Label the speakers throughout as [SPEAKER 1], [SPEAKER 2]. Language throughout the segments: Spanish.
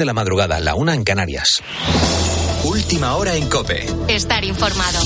[SPEAKER 1] de la madrugada, la una en Canarias.
[SPEAKER 2] Última hora en Cope.
[SPEAKER 3] Estar informado.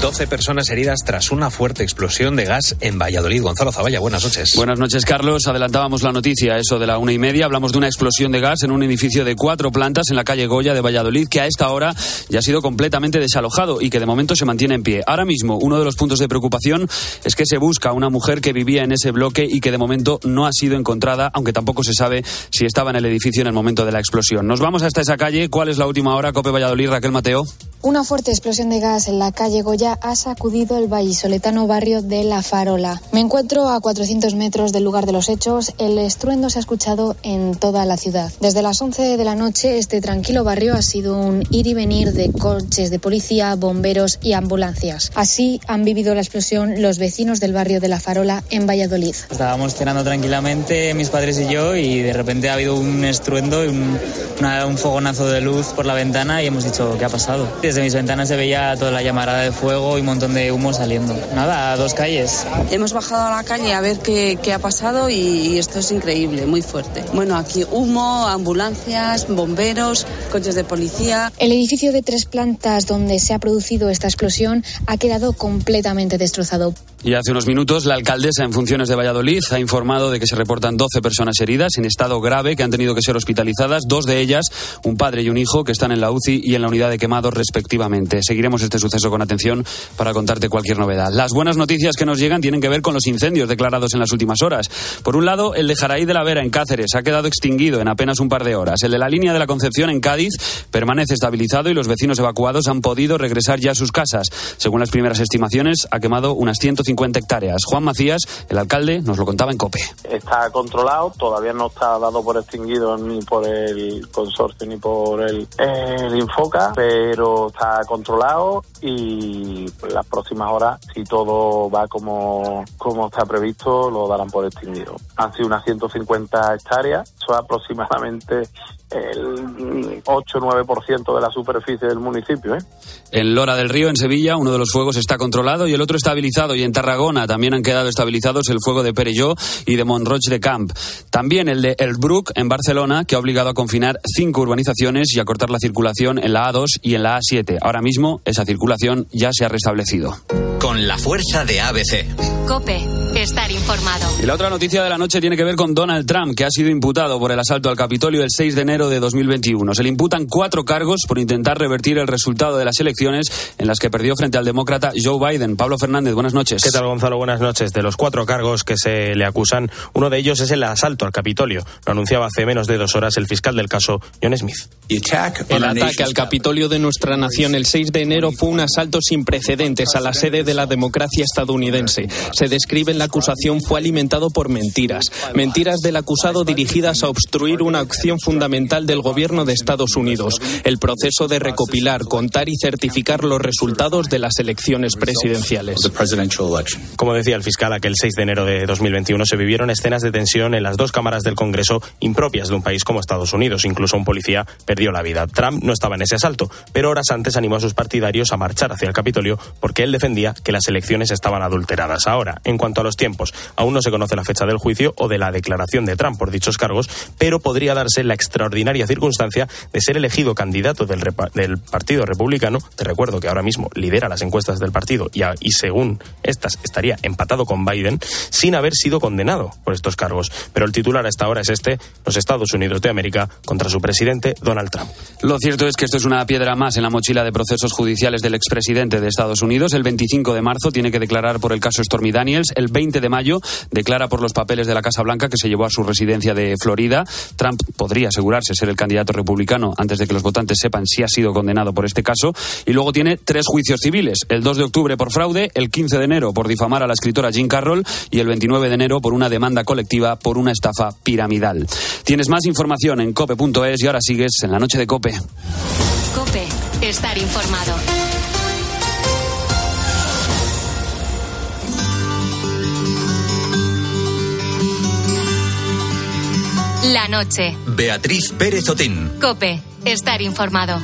[SPEAKER 1] 12 personas heridas tras una fuerte explosión de gas en Valladolid. Gonzalo Zavalla, buenas noches.
[SPEAKER 4] Buenas noches, Carlos. Adelantábamos la noticia, eso de la una y media. Hablamos de una explosión de gas en un edificio de cuatro plantas en la calle Goya de Valladolid, que a esta hora ya ha sido completamente desalojado y que de momento se mantiene en pie. Ahora mismo, uno de los puntos de preocupación es que se busca una mujer que vivía en ese bloque y que de momento no ha sido encontrada, aunque tampoco se sabe si estaba en el edificio en el momento de la explosión. Nos vamos hasta esa calle. ¿Cuál es la última hora, Cope Valladolid, Raquel Mateo?
[SPEAKER 5] Una fuerte explosión de gas en la calle Goya ha sacudido el vallisoletano barrio de La Farola. Me encuentro a 400 metros del lugar de los hechos. El estruendo se ha escuchado en toda la ciudad. Desde las 11 de la noche, este tranquilo barrio ha sido un ir y venir de coches de policía, bomberos y ambulancias. Así han vivido la explosión los vecinos del barrio de La Farola en Valladolid.
[SPEAKER 6] Estábamos cenando tranquilamente, mis padres y yo, y de repente ha habido un estruendo y un, una, un fogonazo de luz por la ventana y hemos dicho, ¿qué ha pasado? Desde mis ventanas se veía toda la llamarada de fuego y un montón de humo saliendo. Nada, a dos calles.
[SPEAKER 7] Hemos bajado a la calle a ver qué, qué ha pasado y, y, esto es increíble, muy fuerte. Bueno, aquí humo, ambulancias, bomberos, coches de policía.
[SPEAKER 5] El edificio de tres plantas donde se ha producido esta explosión ha quedado completamente destrozado.
[SPEAKER 4] Y hace unos minutos la alcaldesa en funciones de Valladolid ha informado de que se reportan 12 personas heridas en estado grave que han tenido que ser hospitalizadas, dos de ellas, un padre y un hijo, que están en la UCI y en la unidad de quemados respectivamente. Seguiremos este suceso con atención para contarte cualquier novedad. Las buenas noticias que nos llegan tienen que ver con los incendios declarados en las últimas horas. Por un lado, el de Jaraí de la Vera en Cáceres ha quedado extinguido en apenas un par de horas. El de la línea de la Concepción en Cádiz permanece estabilizado y los vecinos evacuados han podido regresar ya a sus casas. Según las primeras estimaciones, ha quemado unas 150 hectáreas. Juan Macías, el alcalde, nos lo contaba en COPE.
[SPEAKER 8] Está controlado, todavía no está dado por extinguido ni por el consorcio ni por el, el Infoca, pero está controlado y las próximas horas, si todo va como, como está previsto, lo darán por extinguido. Han sido unas 150 hectáreas, es aproximadamente el 8-9% de la superficie del municipio. ¿eh?
[SPEAKER 4] En Lora del Río, en Sevilla, uno de los fuegos está controlado y el otro estabilizado. Y en Tarragona también han quedado estabilizados el fuego de Perelló y de Montroch de Camp. También el de Elbruck, en Barcelona, que ha obligado a confinar cinco urbanizaciones y a cortar la circulación en la A2 y en la A7. Ahora mismo, esa circulación ya se ha restablecido.
[SPEAKER 2] Con la fuerza de ABC.
[SPEAKER 3] Cope, estar informado.
[SPEAKER 4] Y la otra noticia de la noche tiene que ver con Donald Trump, que ha sido imputado por el asalto al Capitolio el 6 de enero de 2021. Se le imputan cuatro cargos por intentar revertir el resultado de las elecciones en las que perdió frente al demócrata Joe Biden. Pablo Fernández, buenas noches.
[SPEAKER 9] ¿Qué tal, Gonzalo? Buenas noches. De los cuatro cargos que se le acusan, uno de ellos es el asalto al Capitolio. Lo anunciaba hace menos de dos horas el fiscal del caso, John Smith.
[SPEAKER 10] El ataque al Capitolio de nuestra nación el 6 de enero fue un asalto sin precedentes a la sede de la democracia estadounidense. Se describe en la acusación fue alimentado por mentiras. Mentiras del acusado dirigidas a obstruir una acción fundamental del gobierno de Estados Unidos, el proceso de recopilar, contar y certificar los resultados de las elecciones presidenciales.
[SPEAKER 9] Como decía el fiscal, aquel 6 de enero de 2021 se vivieron escenas de tensión en las dos cámaras del Congreso impropias de un país como Estados Unidos. Incluso un policía perdió la vida. Trump no estaba en ese asalto, pero horas antes animó a sus partidarios a marchar hacia el Capitolio porque él defendía que las elecciones estaban adulteradas. Ahora, en cuanto a los tiempos, aún no se conoce la fecha del juicio o de la declaración de Trump por dichos cargos, pero podría darse la extraordinaria circunstancia de ser elegido candidato del, del Partido Republicano. Te recuerdo que ahora mismo lidera las encuestas del partido y, a, y según estas estaría empatado con Biden sin haber sido condenado por estos cargos. Pero el titular a esta hora es este, los Estados Unidos de América contra su presidente Donald Trump.
[SPEAKER 4] Lo cierto es que esto es una piedra más en la mochila de procesos judiciales del expresidente de Estados Unidos. El 25 de marzo tiene que declarar por el caso Stormy Daniels. El 20 de mayo declara por los papeles de la Casa Blanca que se llevó a su residencia de Florida. Trump podría asegurarse ser el candidato republicano antes de que los votantes sepan si ha sido condenado por este caso. Y luego tiene tres juicios civiles. El 2 de octubre por fraude, el 15 de enero por difamar a la escritora Jean Carroll y el 29 de enero por una demanda colectiva por una estafa piramidal. Tienes más información en cope.es y ahora sigues en la noche de Cope.
[SPEAKER 3] Cope, estar informado. La noche.
[SPEAKER 2] Beatriz Pérez Otín.
[SPEAKER 3] Cope, estar informado.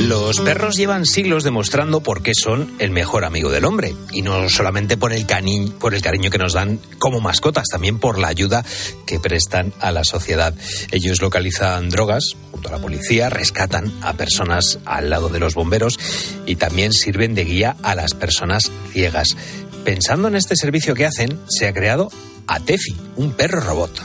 [SPEAKER 1] Los perros llevan siglos demostrando por qué son el mejor amigo del hombre. Y no solamente por el, por el cariño que nos dan como mascotas, también por la ayuda que prestan a la sociedad. Ellos localizan drogas junto a la policía, rescatan a personas al lado de los bomberos y también sirven de guía a las personas ciegas. Pensando en este servicio que hacen, se ha creado a Tefi, un perro robot.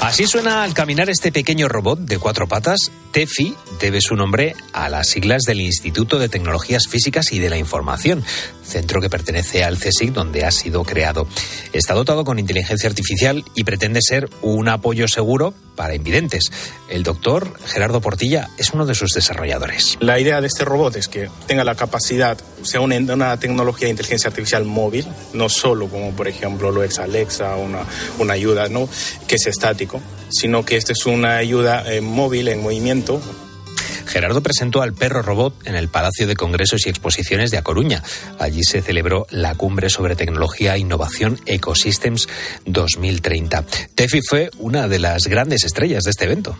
[SPEAKER 1] Así suena al caminar este pequeño robot de cuatro patas. Tefi debe su nombre a las siglas del Instituto de Tecnologías Físicas y de la Información, centro que pertenece al CSIC donde ha sido creado. Está dotado con inteligencia artificial y pretende ser un apoyo seguro para invidentes. El doctor Gerardo Portilla es uno de sus desarrolladores.
[SPEAKER 11] La idea de este robot es que tenga la capacidad, sea una, tecnología de inteligencia artificial móvil, no solo como por ejemplo lo es Alexa, una, una ayuda ¿no? que es estático, sino que esta es una ayuda eh, móvil en movimiento
[SPEAKER 1] Gerardo presentó al perro robot en el Palacio de Congresos y Exposiciones de A Coruña. Allí se celebró la cumbre sobre tecnología e innovación Ecosystems 2030. Tefi fue una de las grandes estrellas de este evento.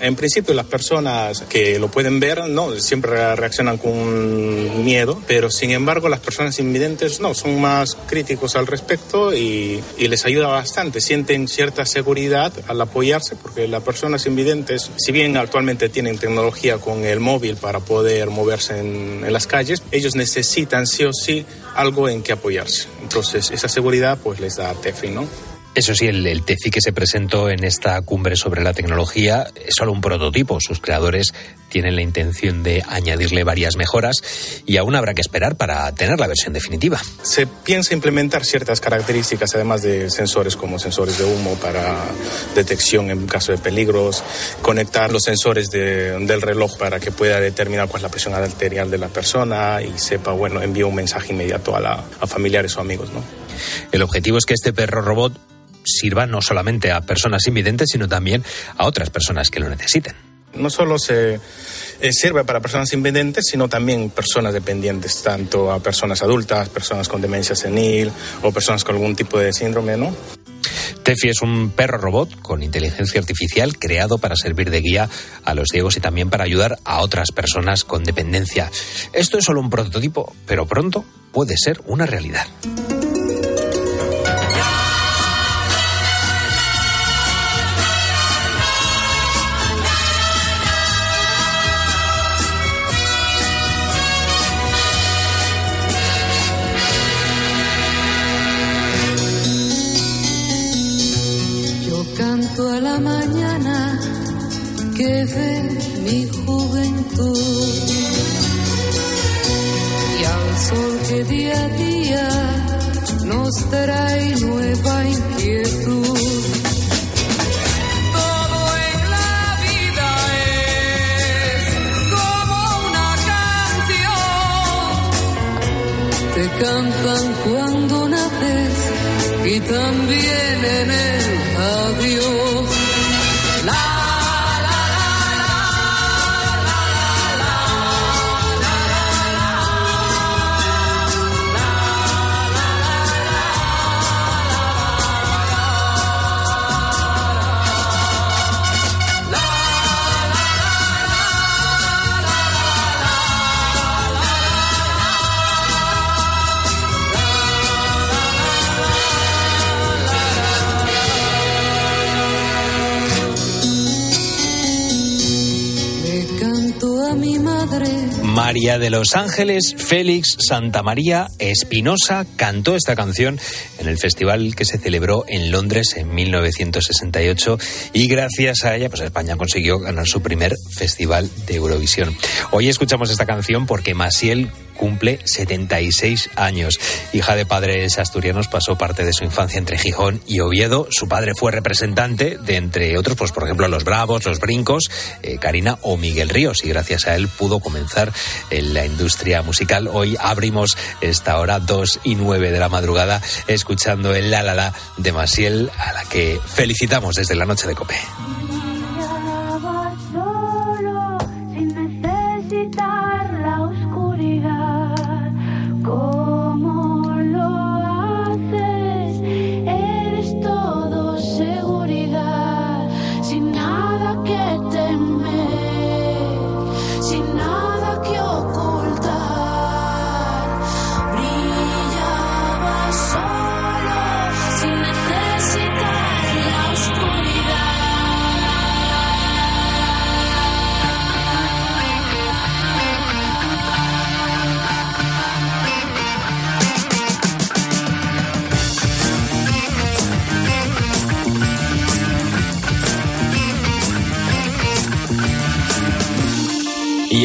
[SPEAKER 11] En principio las personas que lo pueden ver no siempre reaccionan con miedo, pero sin embargo las personas invidentes no, son más críticos al respecto y, les ayuda bastante, sienten cierta seguridad al apoyarse porque las personas invidentes, si bien actualmente tienen tecnología con el móvil para poder moverse en, en las calles, ellos necesitan sí o sí algo en que apoyarse. Entonces esa seguridad pues les da TEFI, ¿no?
[SPEAKER 1] Eso sí, el, el, TEFI que se presentó en esta cumbre sobre la tecnología es solo un prototipo. Sus creadores tienen la intención de añadirle varias mejoras y aún habrá que esperar para tener la versión definitiva.
[SPEAKER 11] Se piensa implementar ciertas características, además de sensores como sensores de humo para detección en caso de peligros, conectar los sensores de, del reloj para que pueda determinar cuál es la presión arterial de la persona y sepa, bueno, envía un mensaje inmediato a, la, a familiares o amigos, ¿no?
[SPEAKER 1] El objetivo es que este perro robot sirva no solamente a personas invidentes, sino también a otras personas que lo necesiten.
[SPEAKER 11] No solo se eh, sirve para personas invidentes, sino también personas dependientes, tanto a personas adultas, personas con demencia senil o personas con algún tipo de síndrome, ¿no?
[SPEAKER 1] Tefi es un perro robot con inteligencia artificial creado para servir de guía a los ciegos y también para ayudar a otras personas con dependencia. Esto es solo un prototipo, pero pronto puede ser una realidad. María de los Ángeles Félix Santa María Espinosa cantó esta canción en el festival que se celebró en Londres en 1968 y gracias a ella pues España consiguió ganar su primer festival de Eurovisión. Hoy escuchamos esta canción porque Masiel cumple 76 años. Hija de padres asturianos, pasó parte de su infancia entre Gijón y Oviedo. Su padre fue representante de, entre otros, pues por ejemplo, Los Bravos, Los Brincos, eh, Karina o Miguel Ríos. Y gracias a él pudo comenzar en la industria musical. Hoy abrimos esta hora 2 y 9 de la madrugada escuchando el La La La de Masiel, a la que felicitamos desde la noche de Copé.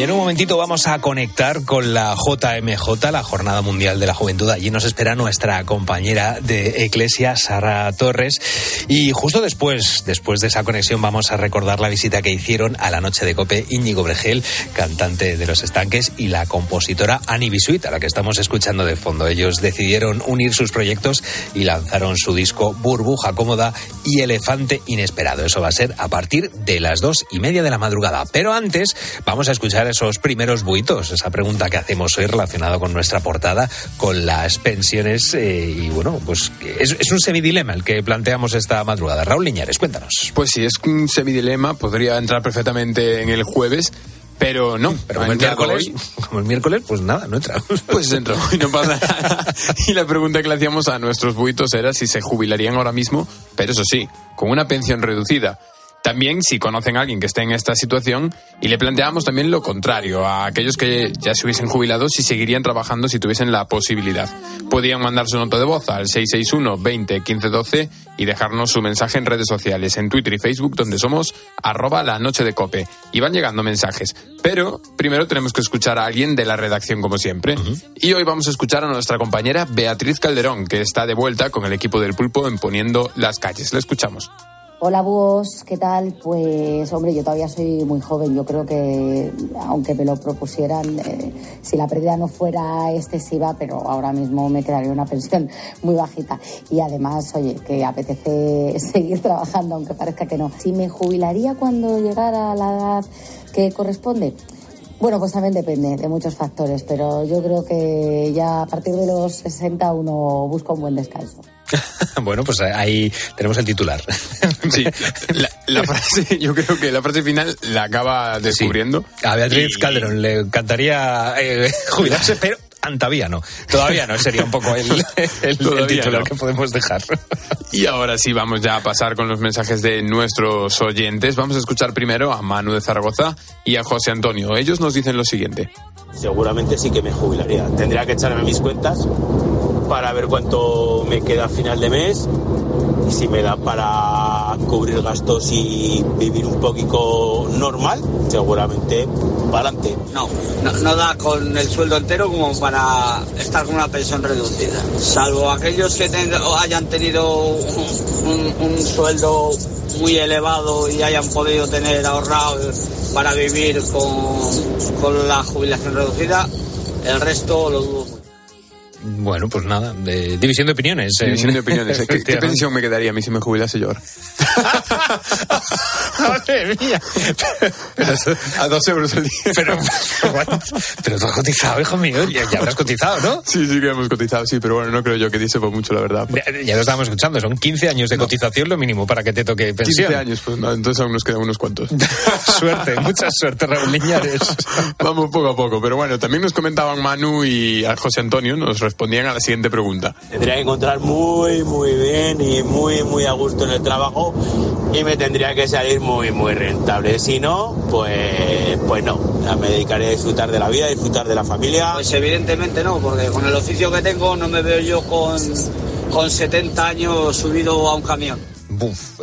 [SPEAKER 1] En un momentito vamos a conectar con la JMJ, la Jornada Mundial de la Juventud. Allí nos espera nuestra compañera de Eclesia, Sara Torres. Y justo después, después de esa conexión, vamos a recordar la visita que hicieron a la noche de Cope Íñigo Bregel, cantante de Los Estanques, y la compositora Annie Bisuit, a la que estamos escuchando de fondo. Ellos decidieron unir sus proyectos y lanzaron su disco Burbuja Cómoda y Elefante Inesperado. Eso va a ser a partir de las dos y media de la madrugada. Pero antes, vamos a escuchar esos primeros buitos, esa pregunta que hacemos hoy relacionada con nuestra portada, con las pensiones. Eh, y bueno, pues es, es un semidilema el que planteamos esta madrugada. Raúl Liñares, cuéntanos.
[SPEAKER 12] Pues sí, es un semidilema, podría entrar perfectamente en el jueves. Pero no,
[SPEAKER 1] pero como el miércoles, como el miércoles, pues nada, no entra.
[SPEAKER 12] Pues entró y no pasa nada. Y la pregunta que le hacíamos a nuestros buitos era si se jubilarían ahora mismo, pero eso sí, con una pensión reducida. También si conocen a alguien que esté en esta situación y le planteamos también lo contrario, a aquellos que ya se hubiesen jubilado si seguirían trabajando si tuviesen la posibilidad. Podían mandar su nota de voz al 661 20 15 12 y dejarnos su mensaje en redes sociales, en Twitter y Facebook, donde somos arroba la noche de cope. Y van llegando mensajes. Pero primero tenemos que escuchar a alguien de la redacción como siempre. Y hoy vamos a escuchar a nuestra compañera Beatriz Calderón, que está de vuelta con el equipo del pulpo en Poniendo las calles. Le escuchamos.
[SPEAKER 13] Hola vos, ¿qué tal? Pues hombre, yo todavía soy muy joven. Yo creo que aunque me lo propusieran, eh, si la pérdida no fuera excesiva, pero ahora mismo me quedaría una pensión muy bajita. Y además, oye, que apetece seguir trabajando, aunque parezca que no. Si me jubilaría cuando llegara a la edad que corresponde, bueno, pues también depende de muchos factores, pero yo creo que ya a partir de los 60 uno busca un buen descanso.
[SPEAKER 1] bueno, pues ahí tenemos el titular.
[SPEAKER 12] sí, la, frase, yo creo que la frase final la acaba descubriendo.
[SPEAKER 1] A Beatriz Calderón le encantaría eh, jubilarse, pero todavía no. Todavía no, sería un poco el, titular que podemos dejar.
[SPEAKER 12] Y ahora sí, vamos ya a pasar con los mensajes de nuestros oyentes. Vamos a escuchar primero a Manu de Zaragoza y a José Antonio. Ellos nos dicen lo siguiente.
[SPEAKER 14] Seguramente sí que me jubilaría. Tendría que echarme mis cuentas para ver cuánto me queda a final de mes y si me da para cubrir gastos y vivir un poquito normal, seguramente para adelante.
[SPEAKER 15] No, no, da con el sueldo entero como para estar con una pensión reducida. Salvo aquellos que hayan tenido un, sueldo muy elevado y hayan podido tener ahorrado para vivir con, con la jubilación reducida, el resto lo dudo
[SPEAKER 1] bueno, pues nada, de división de opiniones.
[SPEAKER 12] Eh. División de opiniones. ¿Qué, pensión me quedaría a mí si me jubilase yo ahora?
[SPEAKER 1] Madre mía.
[SPEAKER 12] a dos euros al día.
[SPEAKER 1] Pero, pero, tú has cotizado, hijo mío. Ya, ya habrás cotizado, ¿no?
[SPEAKER 12] Sí, sí que hemos cotizado, sí, pero bueno, no creo yo que dice por mucho, la verdad.
[SPEAKER 1] Ya, lo estábamos escuchando, son 15 años de cotización lo mínimo para que te toque pensión.
[SPEAKER 12] 15 años, pues no, entonces aún nos quedan unos cuantos.
[SPEAKER 1] suerte, mucha suerte, Raúl Liñares.
[SPEAKER 12] Vamos poco a poco, pero bueno, también nos comentaban Manu y a José Antonio, nos respondían a la siguiente pregunta.
[SPEAKER 14] Tendría que encontrar muy, muy bien y muy, muy a gusto en el trabajo y me tendría que salir muy, muy rentable. Si no, pues, pues no. me dedicaré a disfrutar de la vida, a disfrutar de la familia.
[SPEAKER 15] Pues evidentemente no, porque con el oficio que tengo no me veo yo con, con 70 años subido a un camión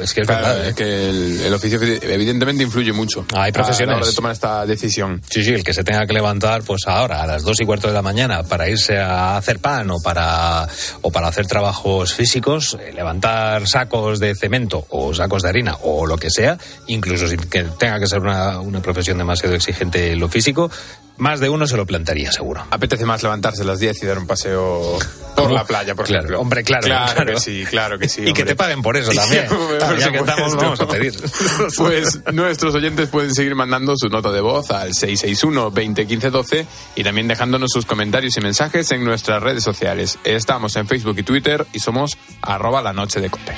[SPEAKER 1] es que es verdad.
[SPEAKER 12] Es ¿eh? que el, oficio evidentemente influye mucho.
[SPEAKER 1] hay profesionales.
[SPEAKER 12] A la hora de tomar esta decisión.
[SPEAKER 1] Sí, sí, el que se tenga que levantar pues ahora a las dos y cuarto de la mañana para irse a hacer pan o para, o para hacer trabajos físicos, eh, levantar sacos de cemento o sacos de harina o lo que sea, incluso sin que tenga que ser una, una profesión demasiado exigente en lo físico, más de uno se lo plantaría, seguro.
[SPEAKER 12] Apetece más levantarse a las 10 y dar un paseo por la playa, por
[SPEAKER 1] claro,
[SPEAKER 12] ejemplo.
[SPEAKER 1] Hombre, claro.
[SPEAKER 12] Claro, que sí, claro que sí.
[SPEAKER 1] y que te paguen por eso también. ya que estamos, vamos a pedir.
[SPEAKER 12] pues nuestros oyentes pueden seguir mandando su nota de voz al 661 2015 12 y también dejándonos sus comentarios y mensajes en nuestras redes sociales. Estamos en Facebook y Twitter y somos arroba la noche de cope.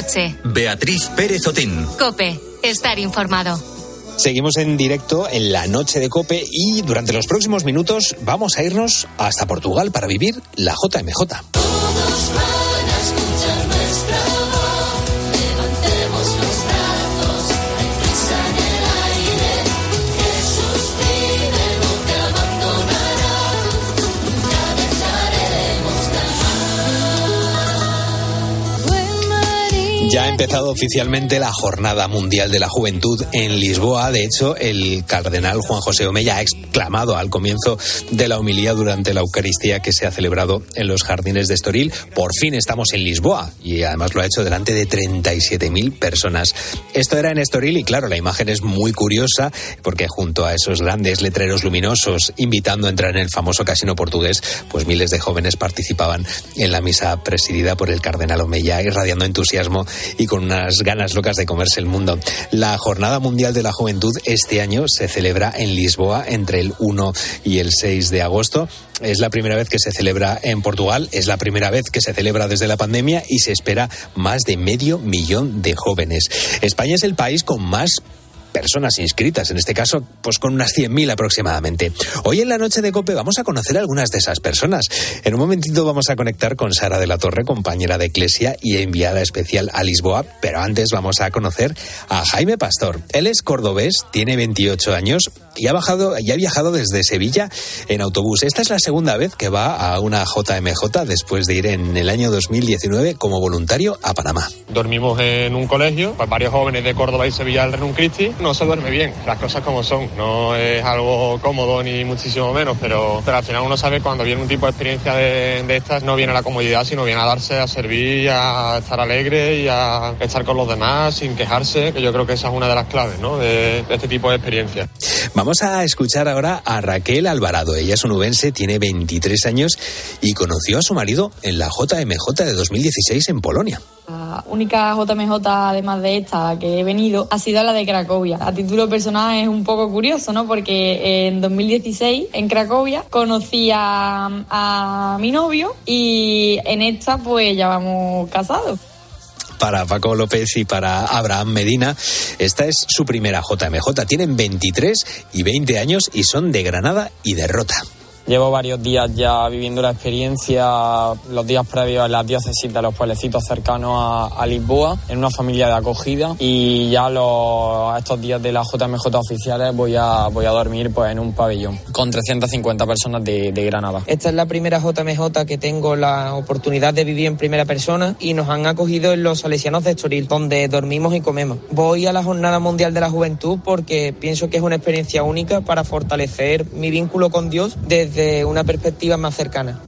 [SPEAKER 3] Noche.
[SPEAKER 2] Beatriz Pérez Otín.
[SPEAKER 3] Cope, estar informado.
[SPEAKER 1] Seguimos en directo en la noche de Cope y durante los próximos minutos vamos a irnos hasta Portugal para vivir la JMJ. Ya ha empezado oficialmente la Jornada Mundial de la Juventud en Lisboa. De hecho, el cardenal Juan José Omeya ha exclamado al comienzo de la homilía durante la Eucaristía que se ha celebrado en los jardines de Estoril. Por fin estamos en Lisboa y además lo ha hecho delante de 37.000 personas. Esto era en Estoril y claro, la imagen es muy curiosa porque junto a esos grandes letreros luminosos invitando a entrar en el famoso casino portugués, pues miles de jóvenes participaban en la misa presidida por el cardenal Omeya, irradiando entusiasmo y con unas ganas locas de comerse el mundo. La Jornada Mundial de la Juventud este año se celebra en Lisboa entre el 1 y el 6 de agosto. Es la primera vez que se celebra en Portugal, es la primera vez que se celebra desde la pandemia y se espera más de medio millón de jóvenes. España es el país con más personas inscritas, en este caso, pues con unas 100.000 aproximadamente. Hoy en la noche de COPE vamos a conocer a algunas de esas personas. En un momentito vamos a conectar con Sara de la Torre, compañera de Eclesia y enviada especial a Lisboa, pero antes vamos a conocer a Jaime Pastor. Él es cordobés, tiene 28 años y ha, bajado, y ha viajado desde Sevilla en autobús. Esta es la segunda vez que va a una JMJ después de ir en el año 2019 como voluntario a Panamá.
[SPEAKER 16] Dormimos en un colegio, pues varios jóvenes de Córdoba y Sevilla del Renun Christi no se duerme bien, las cosas como son. No es algo cómodo ni muchísimo menos, pero, pero al final uno sabe cuando viene un tipo de experiencia de, de estas, no viene a la comodidad, sino viene a darse, a servir, a estar alegre y a estar con los demás sin quejarse, que yo creo que esa es una de las claves ¿no? de, de este tipo de experiencias.
[SPEAKER 1] Vamos a escuchar ahora a Raquel Alvarado. Ella es unubense, tiene 23 años y conoció a su marido en la JMJ de 2016 en Polonia.
[SPEAKER 17] La única JMJ, además de esta, que he venido, ha sido la de Cracovia. A título personal es un poco curioso, ¿no? Porque en 2016, en Cracovia, conocí a, a mi novio y en esta, pues ya vamos casados
[SPEAKER 1] para Paco López y para Abraham Medina. Esta es su primera JMJ. Tienen 23 y 20 años y son de Granada y de Rota.
[SPEAKER 18] Llevo varios días ya viviendo la experiencia, los días previos en las diócesis de los pueblecitos cercanos a, a Lisboa, en una familia de acogida. Y ya los, estos días de las JMJ oficiales voy a, voy a dormir pues, en un pabellón con 350 personas de, de Granada.
[SPEAKER 19] Esta es la primera JMJ que tengo la oportunidad de vivir en primera persona y nos han acogido en los Salesianos de Estoril, donde dormimos y comemos. Voy a la Jornada Mundial de la Juventud porque pienso que es una experiencia única para fortalecer mi vínculo con Dios desde una perspectiva más cercana.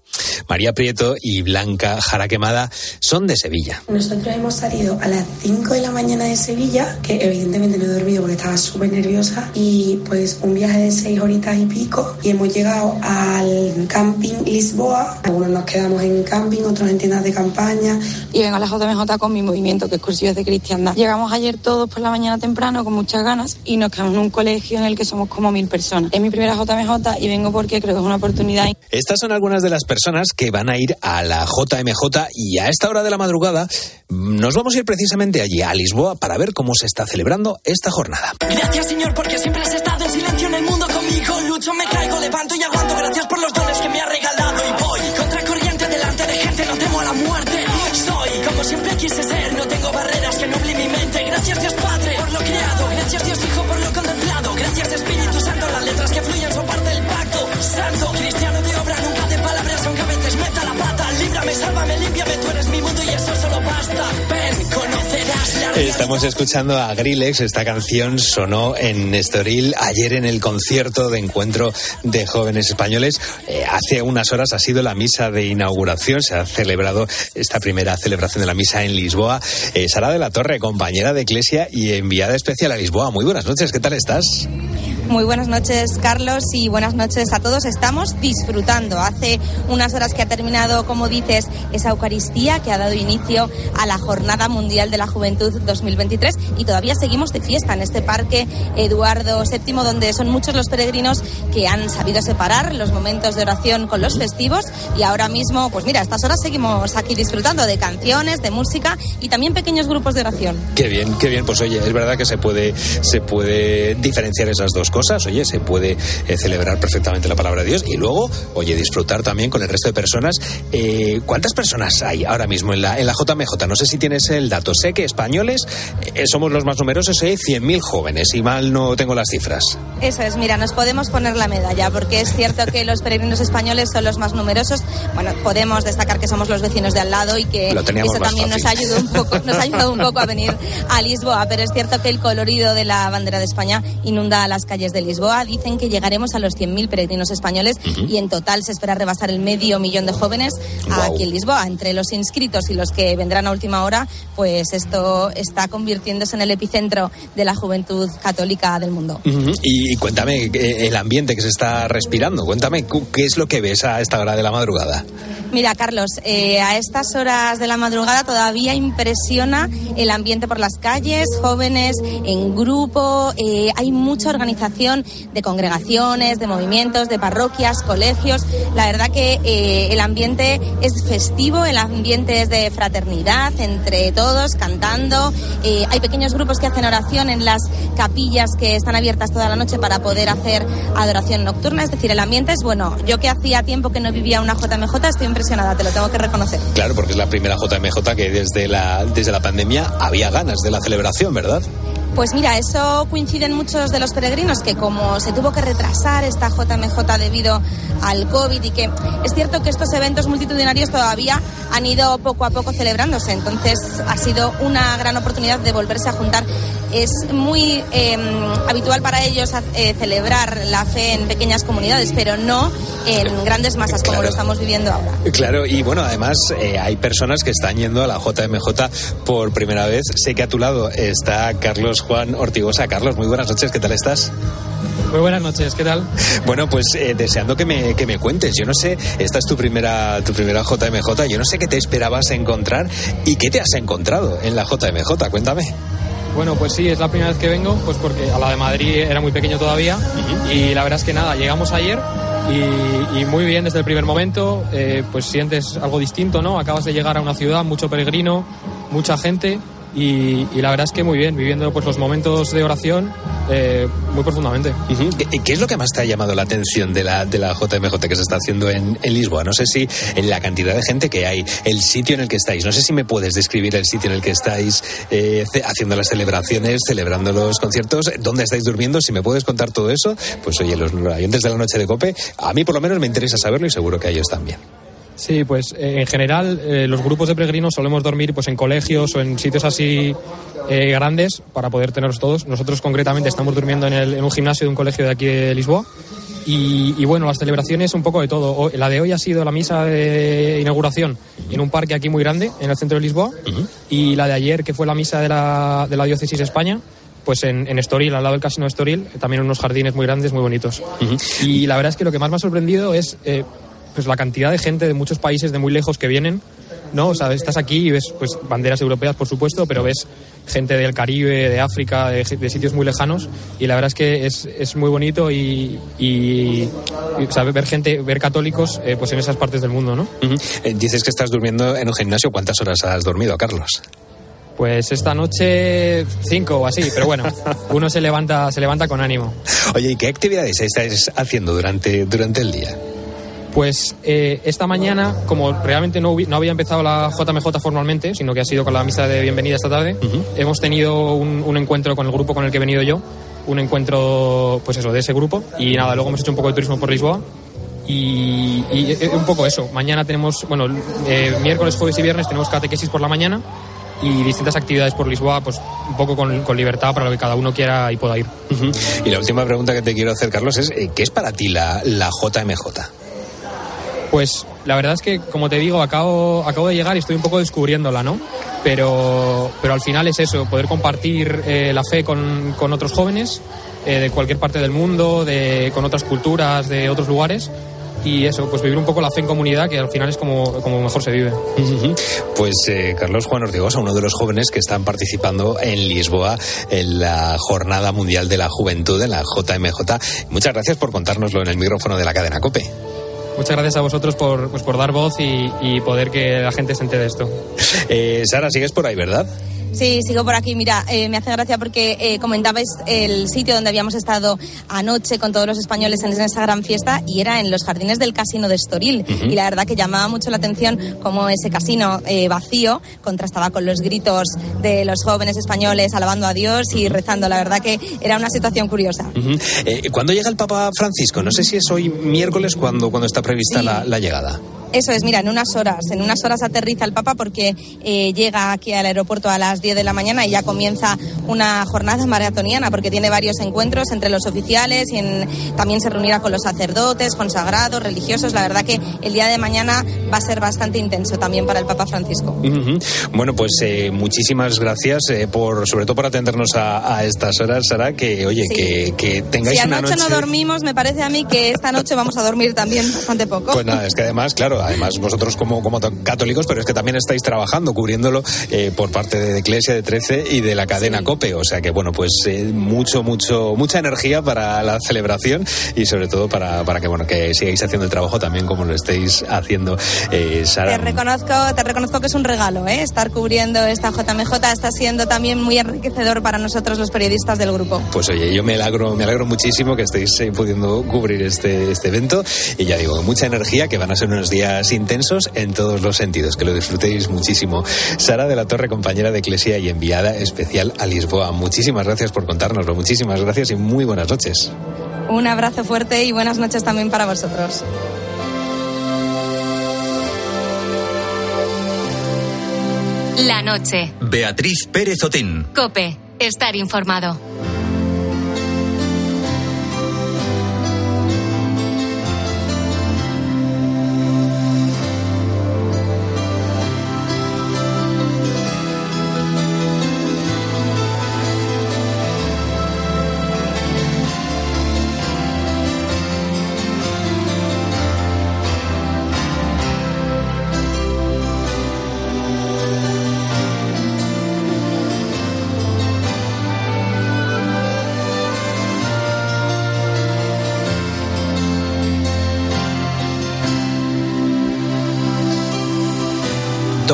[SPEAKER 1] María Prieto y Blanca Jaraquemada son de Sevilla.
[SPEAKER 20] Nosotros hemos salido a las 5 de la mañana de Sevilla, que evidentemente no he dormido porque estaba súper nerviosa, y pues un viaje de 6 horitas y pico, y hemos llegado al camping Lisboa. Algunos nos quedamos en camping, otros en tiendas de campaña.
[SPEAKER 17] Y vengo a la JMJ con mi movimiento, que es Cursillos de Cristiandad. Llegamos ayer todos por la mañana temprano con muchas ganas y nos quedamos en un colegio en el que somos como mil personas. Es mi primera JMJ y vengo porque creo que es una oportunidad.
[SPEAKER 1] Estas son algunas de las personas que van a ir a la JMJ y a esta hora de la madrugada nos vamos a ir precisamente allí, a Lisboa, para ver cómo se está celebrando esta jornada.
[SPEAKER 21] Gracias Señor porque siempre has estado en silencio en el mundo conmigo. Lucho, me caigo, levanto y aguanto. Gracias por los dones que me ha regalado y voy contra corriente delante de gente, no temo a la muerte. Soy como siempre quise ser, no tengo barreras que nublen mi mente. Gracias Dios Padre por lo creado, gracias Dios Hijo por lo contemplado, gracias Espíritu Santo, las letras que fluyen son parte. Santo, cristiano de Líbrame, sálvame, límpiame, tú eres mi mundo y eso solo basta. Ven, conocerás la
[SPEAKER 1] Estamos escuchando a Grillex. Esta canción sonó en Estoril ayer en el concierto de encuentro de jóvenes españoles. Eh, hace unas horas ha sido la misa de inauguración. Se ha celebrado esta primera celebración de la misa en Lisboa. Eh, Sara de la Torre, compañera de Iglesia y enviada especial a Lisboa. Muy buenas noches. ¿Qué tal estás?
[SPEAKER 22] Muy buenas noches, Carlos, y buenas noches a todos. Estamos disfrutando. Hace unas horas que ha terminado, como dices, esa Eucaristía que ha dado inicio a la Jornada Mundial de la Juventud 2023 y todavía seguimos de fiesta en este parque Eduardo VII, donde son muchos los peregrinos que han sabido separar los momentos de oración con los festivos y ahora mismo, pues mira, a estas horas seguimos aquí disfrutando de canciones, de música y también pequeños grupos de oración.
[SPEAKER 1] Qué bien, qué bien. Pues oye, es verdad que se puede, se puede diferenciar esas dos cosas. Oye, se puede eh, celebrar perfectamente la palabra de Dios y luego, oye, disfrutar también con el resto de personas. Eh, ¿Cuántas personas hay ahora mismo en la, en la JMJ? No sé si tienes el dato. Sé que españoles eh, somos los más numerosos, hay 100.000 jóvenes, y mal no tengo las cifras.
[SPEAKER 22] Eso es, mira, nos podemos poner la medalla, porque es cierto que los peregrinos españoles son los más numerosos. Bueno, podemos destacar que somos los vecinos de al lado y que eso también nos ayudó un poco, nos ha ayudado un poco a venir a Lisboa, pero es cierto que el colorido de la bandera de España inunda las calles de Lisboa. Dicen que llegaremos a los 100.000 peregrinos españoles y en total se espera rebasar el medio millón de jóvenes aquí en Lisboa. Entre los inscritos y los que vendrán a última hora, pues esto está convirtiéndose en el epicentro de la juventud católica del mundo.
[SPEAKER 1] y, cuéntame eh, el ambiente que se está respirando. Cuéntame qué es lo que ves a esta hora de la madrugada.
[SPEAKER 22] Mira, Carlos, eh, a estas horas de la madrugada todavía impresiona el ambiente por las calles, jóvenes en grupo, eh, hay mucha organización de congregaciones, de movimientos, de parroquias, colegios. La verdad que el ambiente es festivo, el ambiente es de fraternidad entre todos, cantando. hay pequeños grupos que hacen oración en las capillas que están abiertas toda la noche para poder hacer adoración nocturna. Es decir, el ambiente es bueno. Yo que hacía tiempo que no vivía una JMJ estoy impresionada, te lo tengo que reconocer.
[SPEAKER 1] Claro, porque es la primera JMJ que desde la, desde la pandemia había ganas de la celebración, ¿verdad?
[SPEAKER 22] Pues mira, eso coinciden muchos de los peregrinos que como se tuvo que retrasar esta JMJ debido al COVID y que es cierto que estos eventos multitudinarios todavía han ido poco a poco celebrándose, entonces ha sido una gran oportunidad de volverse a juntar. Es muy em, habitual para ellos eh, celebrar la fe en pequeñas comunidades, pero no en grandes masas como lo estamos viviendo ahora.
[SPEAKER 1] Claro, y bueno, además eh, hay personas que están yendo a la JMJ por primera vez. Sé que a tu lado está Carlos Juan Ortigosa. Carlos, muy buenas noches, ¿qué tal estás?
[SPEAKER 23] Muy buenas noches, ¿qué tal?
[SPEAKER 1] Bueno, pues eh, deseando que me, que me cuentes. Yo no sé, esta es tu primera, tu primera JMJ, yo no sé qué te esperabas encontrar y qué te has encontrado en la JMJ, cuéntame.
[SPEAKER 23] Bueno, pues sí, es la primera vez que vengo, pues porque a la de Madrid era muy pequeño todavía y la verdad es que nada, llegamos ayer y, muy bien desde el primer momento, eh, pues sientes algo distinto, ¿no? Acabas de llegar a una ciudad, mucho peregrino, mucha gente y, la verdad es que muy bien, viviendo pues los momentos de oración eh, muy profundamente.
[SPEAKER 1] ¿Qué, es lo que más te ha llamado la atención de la, de la JMJ que se está haciendo en, Lisboa? No sé si en la cantidad de gente que hay, el sitio en el que estáis, no sé si me puedes describir el sitio en el que estáis eh, haciendo las celebraciones, celebrando los conciertos, dónde estáis durmiendo, si me puedes contar todo eso, pues oye, los oyentes de la noche de Cope, a mí por lo menos me interesa saberlo y seguro que a ellos también.
[SPEAKER 23] Sí, pues eh, en general eh, los grupos de peregrinos solemos dormir pues en colegios o en sitios así eh, grandes para poder tenerlos todos. Nosotros concretamente estamos durmiendo en, un gimnasio de un colegio de aquí de Lisboa. Y, bueno, las celebraciones un poco de todo. La de hoy ha sido la misa de inauguración en un parque aquí muy grande, en el centro de Lisboa. Y la de ayer, que fue la misa de la, de la diócesis de España, pues en, en, Estoril, al lado del casino de Estoril, también unos jardines muy grandes, muy bonitos. Y la verdad es que lo que más me ha sorprendido es pues la cantidad de gente de muchos países de muy lejos que vienen, ¿no? O sea, estás aquí y ves pues banderas europeas, por supuesto, pero ves gente del Caribe, de África, de, sitios muy lejanos y la verdad es que es, es muy bonito y, y, ver gente, ver católicos eh, pues en esas partes del mundo, ¿no?
[SPEAKER 1] Eh, dices que estás durmiendo en un gimnasio, ¿cuántas horas has dormido, Carlos?
[SPEAKER 23] Pues esta noche cinco o así, pero bueno, uno se levanta, se levanta con ánimo.
[SPEAKER 1] Oye, ¿y qué actividades estáis haciendo durante, durante el día?
[SPEAKER 23] Pues eh, esta mañana, como realmente no, no, había empezado la JMJ formalmente, sino que ha sido con la misa de bienvenida esta tarde, hemos tenido un, encuentro con el grupo con el que he venido yo, un encuentro, pues eso, de ese grupo, y nada, luego hemos hecho un poco de turismo por Lisboa. Y, eh, un poco eso. Mañana tenemos, bueno, eh, miércoles, jueves y viernes tenemos catequesis por la mañana y distintas actividades por Lisboa, pues un poco con, libertad para lo que cada uno quiera y pueda ir.
[SPEAKER 1] Y la última pregunta que te quiero hacer, Carlos, es ¿qué es para ti la, la JMJ?
[SPEAKER 23] Pues la verdad es que, como te digo, acabo, acabo de llegar y estoy un poco descubriéndola, ¿no? Pero, pero al final es eso, poder compartir eh, la fe con, con, otros jóvenes, eh, de cualquier parte del mundo, de, con otras culturas, de otros lugares y eso, pues vivir un poco la fe en comunidad, que al final es como, como mejor se vive.
[SPEAKER 1] Pues eh, Carlos Juan Ortigosa, uno de los jóvenes que están participando en Lisboa en la Jornada Mundial de la Juventud, en la JMJ. Muchas gracias por contárnoslo en el micrófono de la cadena COPE.
[SPEAKER 23] Muchas gracias a vosotros por, pues, por dar voz y, y poder que la gente se entere de esto.
[SPEAKER 1] Eh, Sara, sigues por ahí, ¿verdad?
[SPEAKER 22] Sí, sigo por aquí. Mira, eh, me hace gracia porque eh, comentabais el sitio donde habíamos estado anoche con todos los españoles en esa gran fiesta y era en los jardines del casino de Estoril. Y la verdad que llamaba mucho la atención cómo ese casino eh, vacío contrastaba con los gritos de los jóvenes españoles alabando a Dios y rezando. La verdad que era una situación curiosa.
[SPEAKER 1] Ujú. Eh, ¿Cuándo llega el Papa Francisco? No sé si es hoy miércoles cuando, cuando está prevista la, la llegada.
[SPEAKER 22] Eso es, mira, en unas horas, en unas horas aterriza el Papa porque eh, llega aquí al aeropuerto a las 10 de la mañana y ya comienza una jornada maratoniana porque tiene varios encuentros entre los oficiales y en- también se reunirá con los sacerdotes, consagrados, religiosos. La verdad que el día de mañana va a ser bastante intenso también para el Papa Francisco.
[SPEAKER 1] Bueno, pues eh, muchísimas gracias eh, por, sobre todo por atendernos a, a estas horas, Sara, que oye,
[SPEAKER 22] Sí.
[SPEAKER 1] que, que tengáis
[SPEAKER 22] Si
[SPEAKER 1] una
[SPEAKER 22] anoche
[SPEAKER 1] noche...
[SPEAKER 22] no dormimos, me parece a mí que esta noche vamos a dormir también bastante poco.
[SPEAKER 1] Pues nada, es que además, claro, además vosotros como, como católicos, pero es que también estáis trabajando, cubriéndolo eh, por parte de Iglesia de 13 y de la cadena COPE. O sea que, bueno, pues eh, mucho, mucho, mucha energía para la celebración y sobre todo para, para que, bueno, que sigáis haciendo el trabajo también como lo estáis haciendo, eh, Sara.
[SPEAKER 22] Te reconozco, te reconozco que es un regalo, ¿eh? Estar cubriendo esta JMJ está siendo también muy enriquecedor para nosotros los periodistas del grupo.
[SPEAKER 1] Pues oye, yo me alegro, me alegro muchísimo que estéis eh, pudiendo cubrir este, este evento y ya digo, mucha energía, que van a ser unos días intensos en todos los sentidos, que lo disfrutéis muchísimo. Sara de la Torre, compañera de Eclesia y enviada especial a Lisboa, muchísimas gracias por contárnoslo, muchísimas gracias y muy buenas noches.
[SPEAKER 22] Un abrazo fuerte y buenas noches también para vosotros.
[SPEAKER 3] La noche.
[SPEAKER 2] Beatriz Pérez Otín.
[SPEAKER 3] Cope. Estar informado.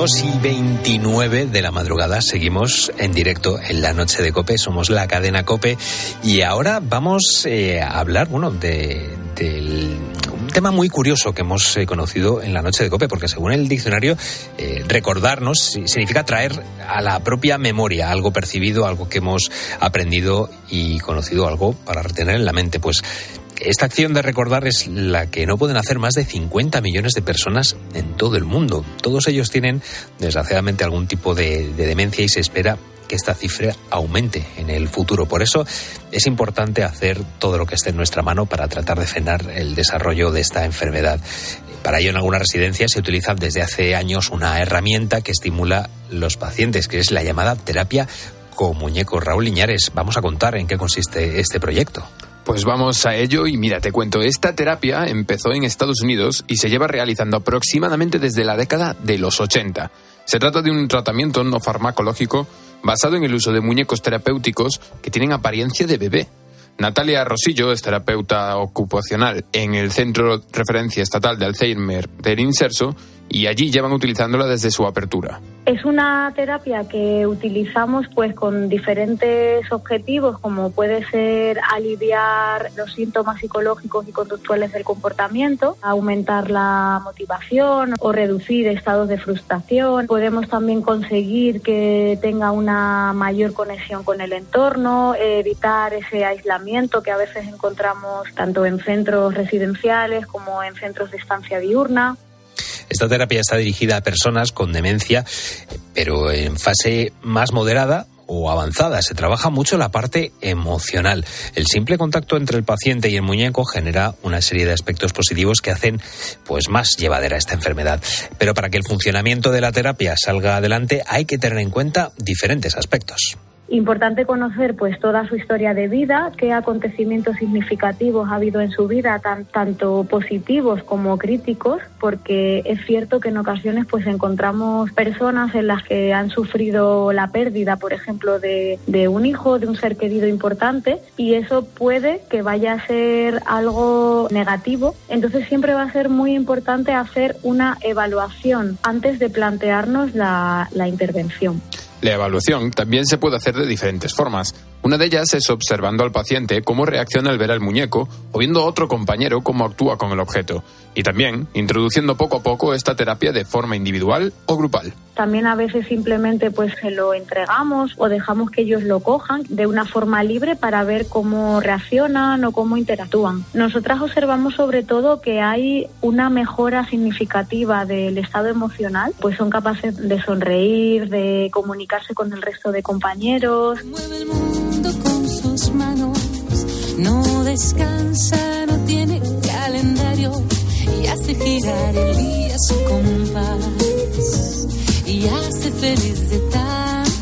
[SPEAKER 1] Dos y 29 de la madrugada. Seguimos en directo en la noche de Cope, somos la cadena Cope. Y ahora vamos eh, a hablar, bueno, de, del un tema muy curioso que hemos eh, conocido en la noche de Cope, porque según el diccionario, eh, recordarnos si- significa traer a la propia memoria algo percibido, algo que hemos aprendido y conocido, algo para retener en la mente. Pues esta acción de recordar es la que no pueden hacer más de 50 millones de personas en todo el mundo. Todos ellos tienen, desgraciadamente, algún tipo de, de demencia y se espera que esta cifra aumente en el futuro. Por eso es importante hacer todo lo que esté en nuestra mano para tratar de frenar el desarrollo de esta enfermedad. Para ello, en algunas residencias se utiliza desde hace años una herramienta que estimula los pacientes, que es la llamada terapia con muñecos. Raúl Liñares, vamos a contar en qué consiste este proyecto.
[SPEAKER 12] Pues vamos a ello y mira, te cuento, esta terapia empezó en Estados Unidos y se lleva realizando aproximadamente desde la década de los 80. Se trata de un tratamiento no farmacológico basado en el uso de muñecos terapéuticos que tienen apariencia de bebé. Natalia Rosillo es terapeuta ocupacional en el Centro Referencia Estatal de Alzheimer del Inserso y allí llevan utilizándola desde su apertura.
[SPEAKER 24] Es una terapia que utilizamos pues con diferentes objetivos como puede ser aliviar los síntomas psicológicos y conductuales del comportamiento, aumentar la motivación o reducir estados de frustración. Podemos también conseguir que tenga una mayor conexión con el entorno, evitar ese aislamiento que a veces encontramos tanto en centros residenciales como en centros de estancia diurna.
[SPEAKER 1] Esta terapia está dirigida a personas con demencia, pero en fase más moderada o avanzada. Se trabaja mucho la parte emocional. El simple contacto entre el paciente y el muñeco genera una serie de aspectos positivos que hacen pues más llevadera esta enfermedad. Pero para que el funcionamiento de la terapia salga adelante hay que tener en cuenta diferentes aspectos.
[SPEAKER 24] Importante conocer pues toda su historia de vida, qué acontecimientos significativos ha habido en su vida, tan, tanto positivos como críticos, porque es cierto que en ocasiones pues encontramos personas en las que han sufrido la pérdida, por ejemplo, de, un hijo, de un ser querido importante, y eso puede que vaya a ser algo negativo. Entonces siempre va a ser muy importante hacer una evaluación antes de plantearnos la, la intervención.
[SPEAKER 12] La evaluación también se puede hacer de diferentes formas. Una de ellas es observando al paciente cómo reacciona al ver al muñeco o viendo a otro compañero cómo actúa con el objeto. Y también introduciendo poco a poco esta terapia de forma individual o grupal.
[SPEAKER 24] También a veces simplemente pues se lo entregamos o dejamos que ellos lo cojan de una forma libre para ver cómo reaccionan o cómo interactúan. Nosotras observamos sobre todo que hay una mejora significativa del estado emocional, pues son capaces de sonreír, de comunicarse con el resto de compañeros.
[SPEAKER 25] con sus manos. No descansa, no tiene calendario y hace girar el día su compás y.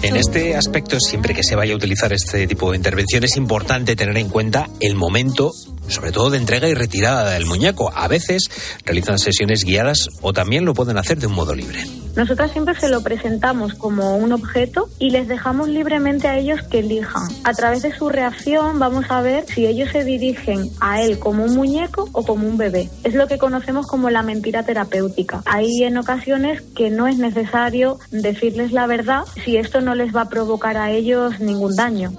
[SPEAKER 1] En este aspecto, siempre que se vaya a utilizar este tipo de intervención, es importante tener en cuenta el momento sobre todo de entrega y retirada del muñeco. A veces realizan sesiones guiadas o también lo pueden hacer de un modo libre.
[SPEAKER 24] Nosotras siempre se lo presentamos como un objeto y les dejamos libremente a ellos que elijan. A través de su reacción vamos a ver si ellos se dirigen a él como un muñeco o como un bebé. Es lo que conocemos como la mentira terapéutica. Hay en ocasiones que no es necesario decirles la verdad si esto no les va a provocar a ellos ningún daño.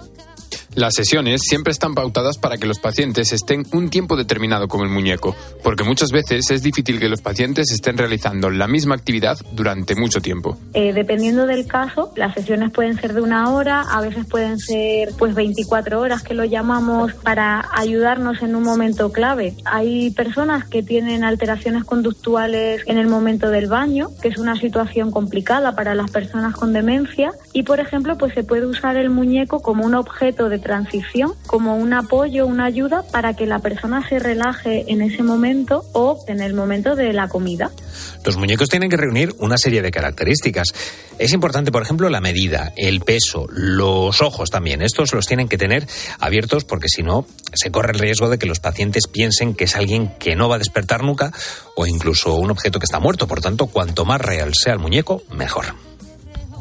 [SPEAKER 12] Las sesiones siempre están pautadas para que los pacientes estén un tiempo determinado con el muñeco, porque muchas veces es difícil que los pacientes estén realizando la misma actividad durante mucho tiempo.
[SPEAKER 24] Eh, dependiendo del caso, las sesiones pueden ser de una hora, a veces pueden ser pues 24 horas que lo llamamos para ayudarnos en un momento clave. Hay personas que tienen alteraciones conductuales en el momento del baño, que es una situación complicada para las personas con demencia y por ejemplo pues se puede usar el muñeco como un objeto de transición, como un apoyo, una ayuda para que la persona se relaje en ese momento o en el momento de la comida.
[SPEAKER 1] Los muñecos tienen que reunir una serie de características. Es importante, por ejemplo, la medida, el peso, los ojos también. Estos los tienen que tener abiertos porque si no, se corre el riesgo de que los pacientes piensen que es alguien que no va a despertar nunca o incluso un objeto que está muerto. Por tanto, cuanto más real sea el muñeco, mejor.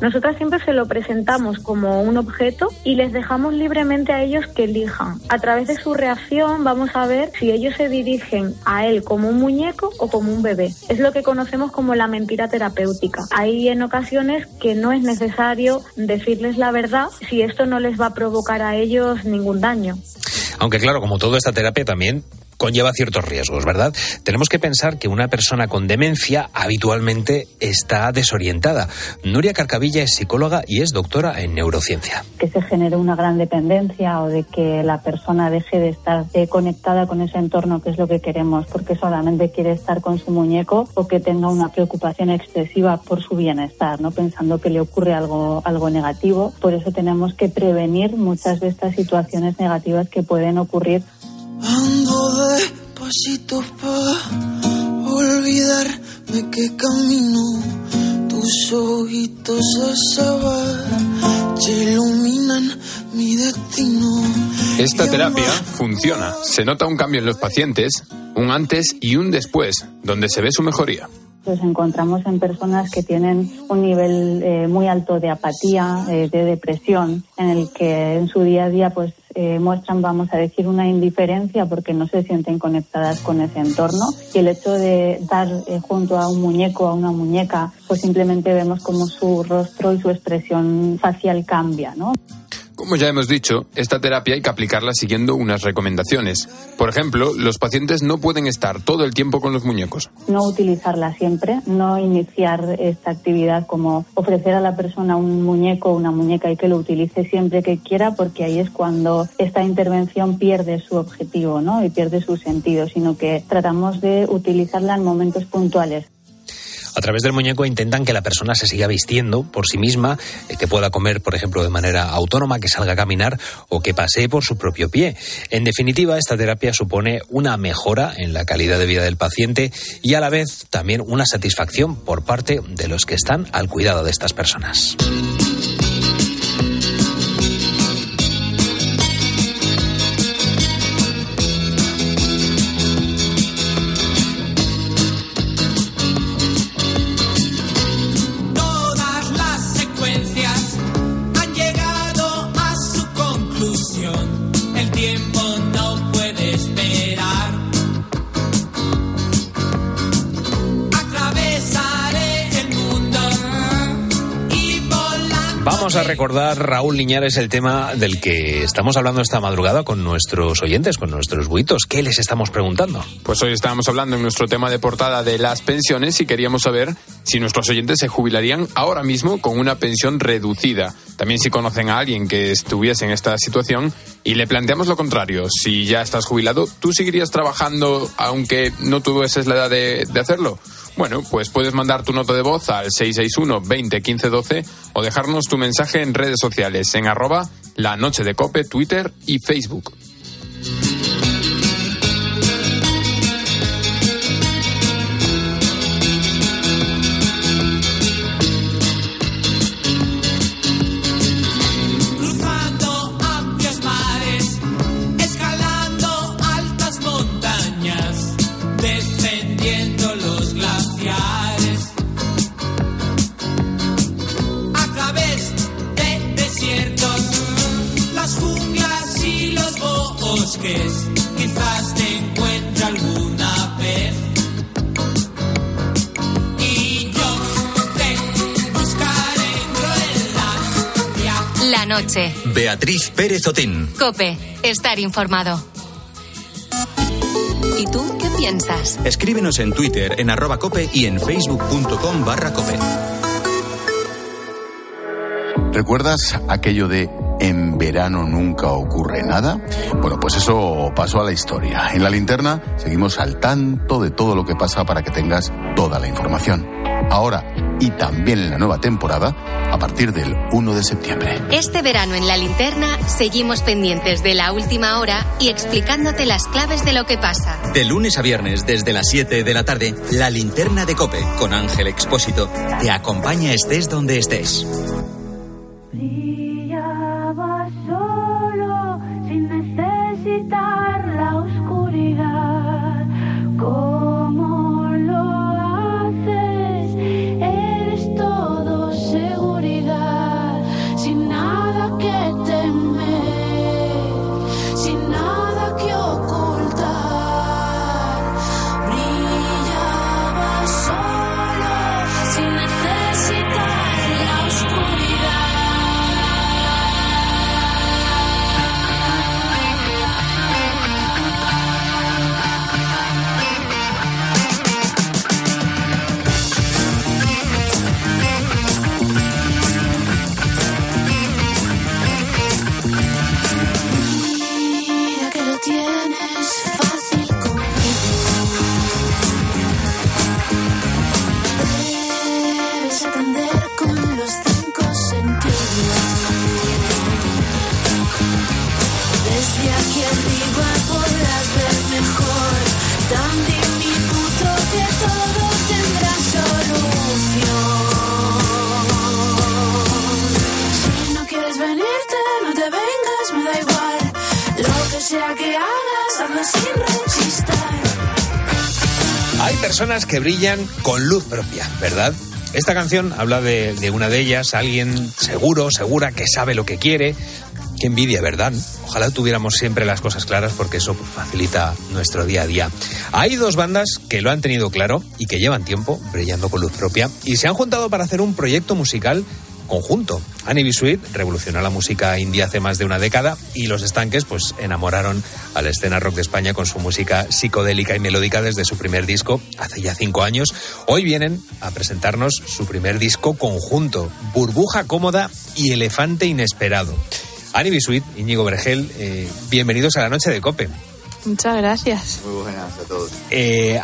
[SPEAKER 24] Nosotras siempre se lo presentamos como un objeto y les dejamos libremente a ellos que elijan. A través de su reacción vamos a ver si ellos se dirigen a él como un muñeco o como un bebé. Es lo que conocemos como la mentira terapéutica. Hay en ocasiones que no es necesario decirles la verdad si esto no les va a provocar a ellos ningún daño.
[SPEAKER 1] Aunque claro, como toda esta terapia también conlleva ciertos riesgos, ¿verdad? Tenemos que pensar que una persona con demencia habitualmente está desorientada. Nuria Carcavilla es psicóloga y es doctora en neurociencia.
[SPEAKER 26] Que se genere una gran dependencia o de que la persona deje de estar conectada con ese entorno, que es lo que queremos, porque solamente quiere estar con su muñeco o que tenga una preocupación excesiva por su bienestar, ¿no? Pensando que le ocurre algo, algo negativo. Por eso tenemos que prevenir muchas de estas situaciones negativas que pueden ocurrir
[SPEAKER 25] Ando despacito pa olvidarme que camino. Tus ojitos a saber iluminan mi destino.
[SPEAKER 12] Esta terapia funciona. Se nota un cambio en los pacientes, un antes y un después, donde se ve su mejoría
[SPEAKER 26] nos encontramos en personas que tienen un nivel eh, muy alto de apatía, eh, de depresión, en el que en su día a día pues eh, muestran, vamos a decir, una indiferencia porque no se sienten conectadas con ese entorno. Y el hecho de dar junto a un muñeco, a una muñeca, pues simplemente vemos como su rostro y su expresión facial cambia, ¿no?
[SPEAKER 12] Como ya hemos dicho, esta terapia hay que aplicarla siguiendo unas recomendaciones. Por ejemplo, los pacientes no pueden estar todo el tiempo con los muñecos.
[SPEAKER 26] No utilizarla siempre, no iniciar esta actividad como ofrecer a la persona un muñeco o una muñeca y que lo utilice siempre que quiera, porque ahí es cuando esta intervención pierde su objetivo ¿no? y pierde su sentido, sino que tratamos de utilizarla en momentos puntuales.
[SPEAKER 1] A través del muñeco intentan que la persona se siga vistiendo por sí misma, eh, que pueda comer, por ejemplo, de manera autónoma, que salga a caminar o que pasee por su propio pie. En definitiva, esta terapia supone una mejora en la calidad de vida del paciente y a la vez también una satisfacción por parte de los que están al cuidado de estas personas. Recordar, Raúl Liñares, el tema del que estamos hablando esta madrugada con nuestros oyentes, con nuestros buitos. ¿Qué les estamos preguntando?
[SPEAKER 12] Pues hoy estábamos hablando en nuestro tema de portada de las pensiones y queríamos saber si nuestros oyentes se jubilarían ahora mismo con una pensión reducida. También si conocen a alguien que estuviese en esta situación y le planteamos lo contrario. Si ya estás jubilado, ¿tú seguirías trabajando aunque no tuvieses la edad de hacerlo? Bueno, pues puedes mandar tu nota de voz al 661 20 15 12 o dejarnos tu mensaje en redes sociales en arroba la noche de cope, Twitter y Facebook.
[SPEAKER 3] Noche.
[SPEAKER 2] Beatriz Pérez Otín.
[SPEAKER 3] Cope. Estar informado. ¿Y tú qué piensas?
[SPEAKER 2] Escríbenos en Twitter en arroba cope y en facebook.com barra cope.
[SPEAKER 27] ¿Recuerdas aquello de en verano nunca ocurre nada? Bueno, pues eso pasó a la historia. En la linterna seguimos al tanto de todo lo que pasa para que tengas toda la información. Ahora y también en la nueva temporada a partir del 1 de septiembre.
[SPEAKER 3] Este verano en la linterna seguimos pendientes de la última hora y explicándote las claves de lo que pasa.
[SPEAKER 2] De lunes a viernes desde las 7 de la tarde, la linterna de cope con Ángel Expósito te acompaña estés donde estés.
[SPEAKER 25] Brillaba solo sin necesitar la oscuridad. ¿Cómo
[SPEAKER 1] brillan con luz propia, ¿verdad? Esta canción habla de, una de ellas, alguien seguro, segura, que sabe lo que quiere. Qué envidia, ¿verdad? Ojalá tuviéramos siempre las cosas claras porque eso pues, facilita nuestro día a día. Hay dos bandas que lo han tenido claro y que llevan tiempo brillando con luz propia y se han juntado para hacer un proyecto musical conjunto. Annie B. Sweet revolucionó la música india hace más de una década y los estanques pues enamoraron a la escena rock de España con su música psicodélica y melódica desde su primer disco hace ya cinco años. Hoy vienen a presentarnos su primer disco conjunto, Burbuja Cómoda y Elefante Inesperado. Annie B. Sweet, Íñigo Bergel, eh, bienvenidos a la noche de Cope.
[SPEAKER 28] Muchas gracias.
[SPEAKER 27] Muy buenas a todos.
[SPEAKER 1] Eh,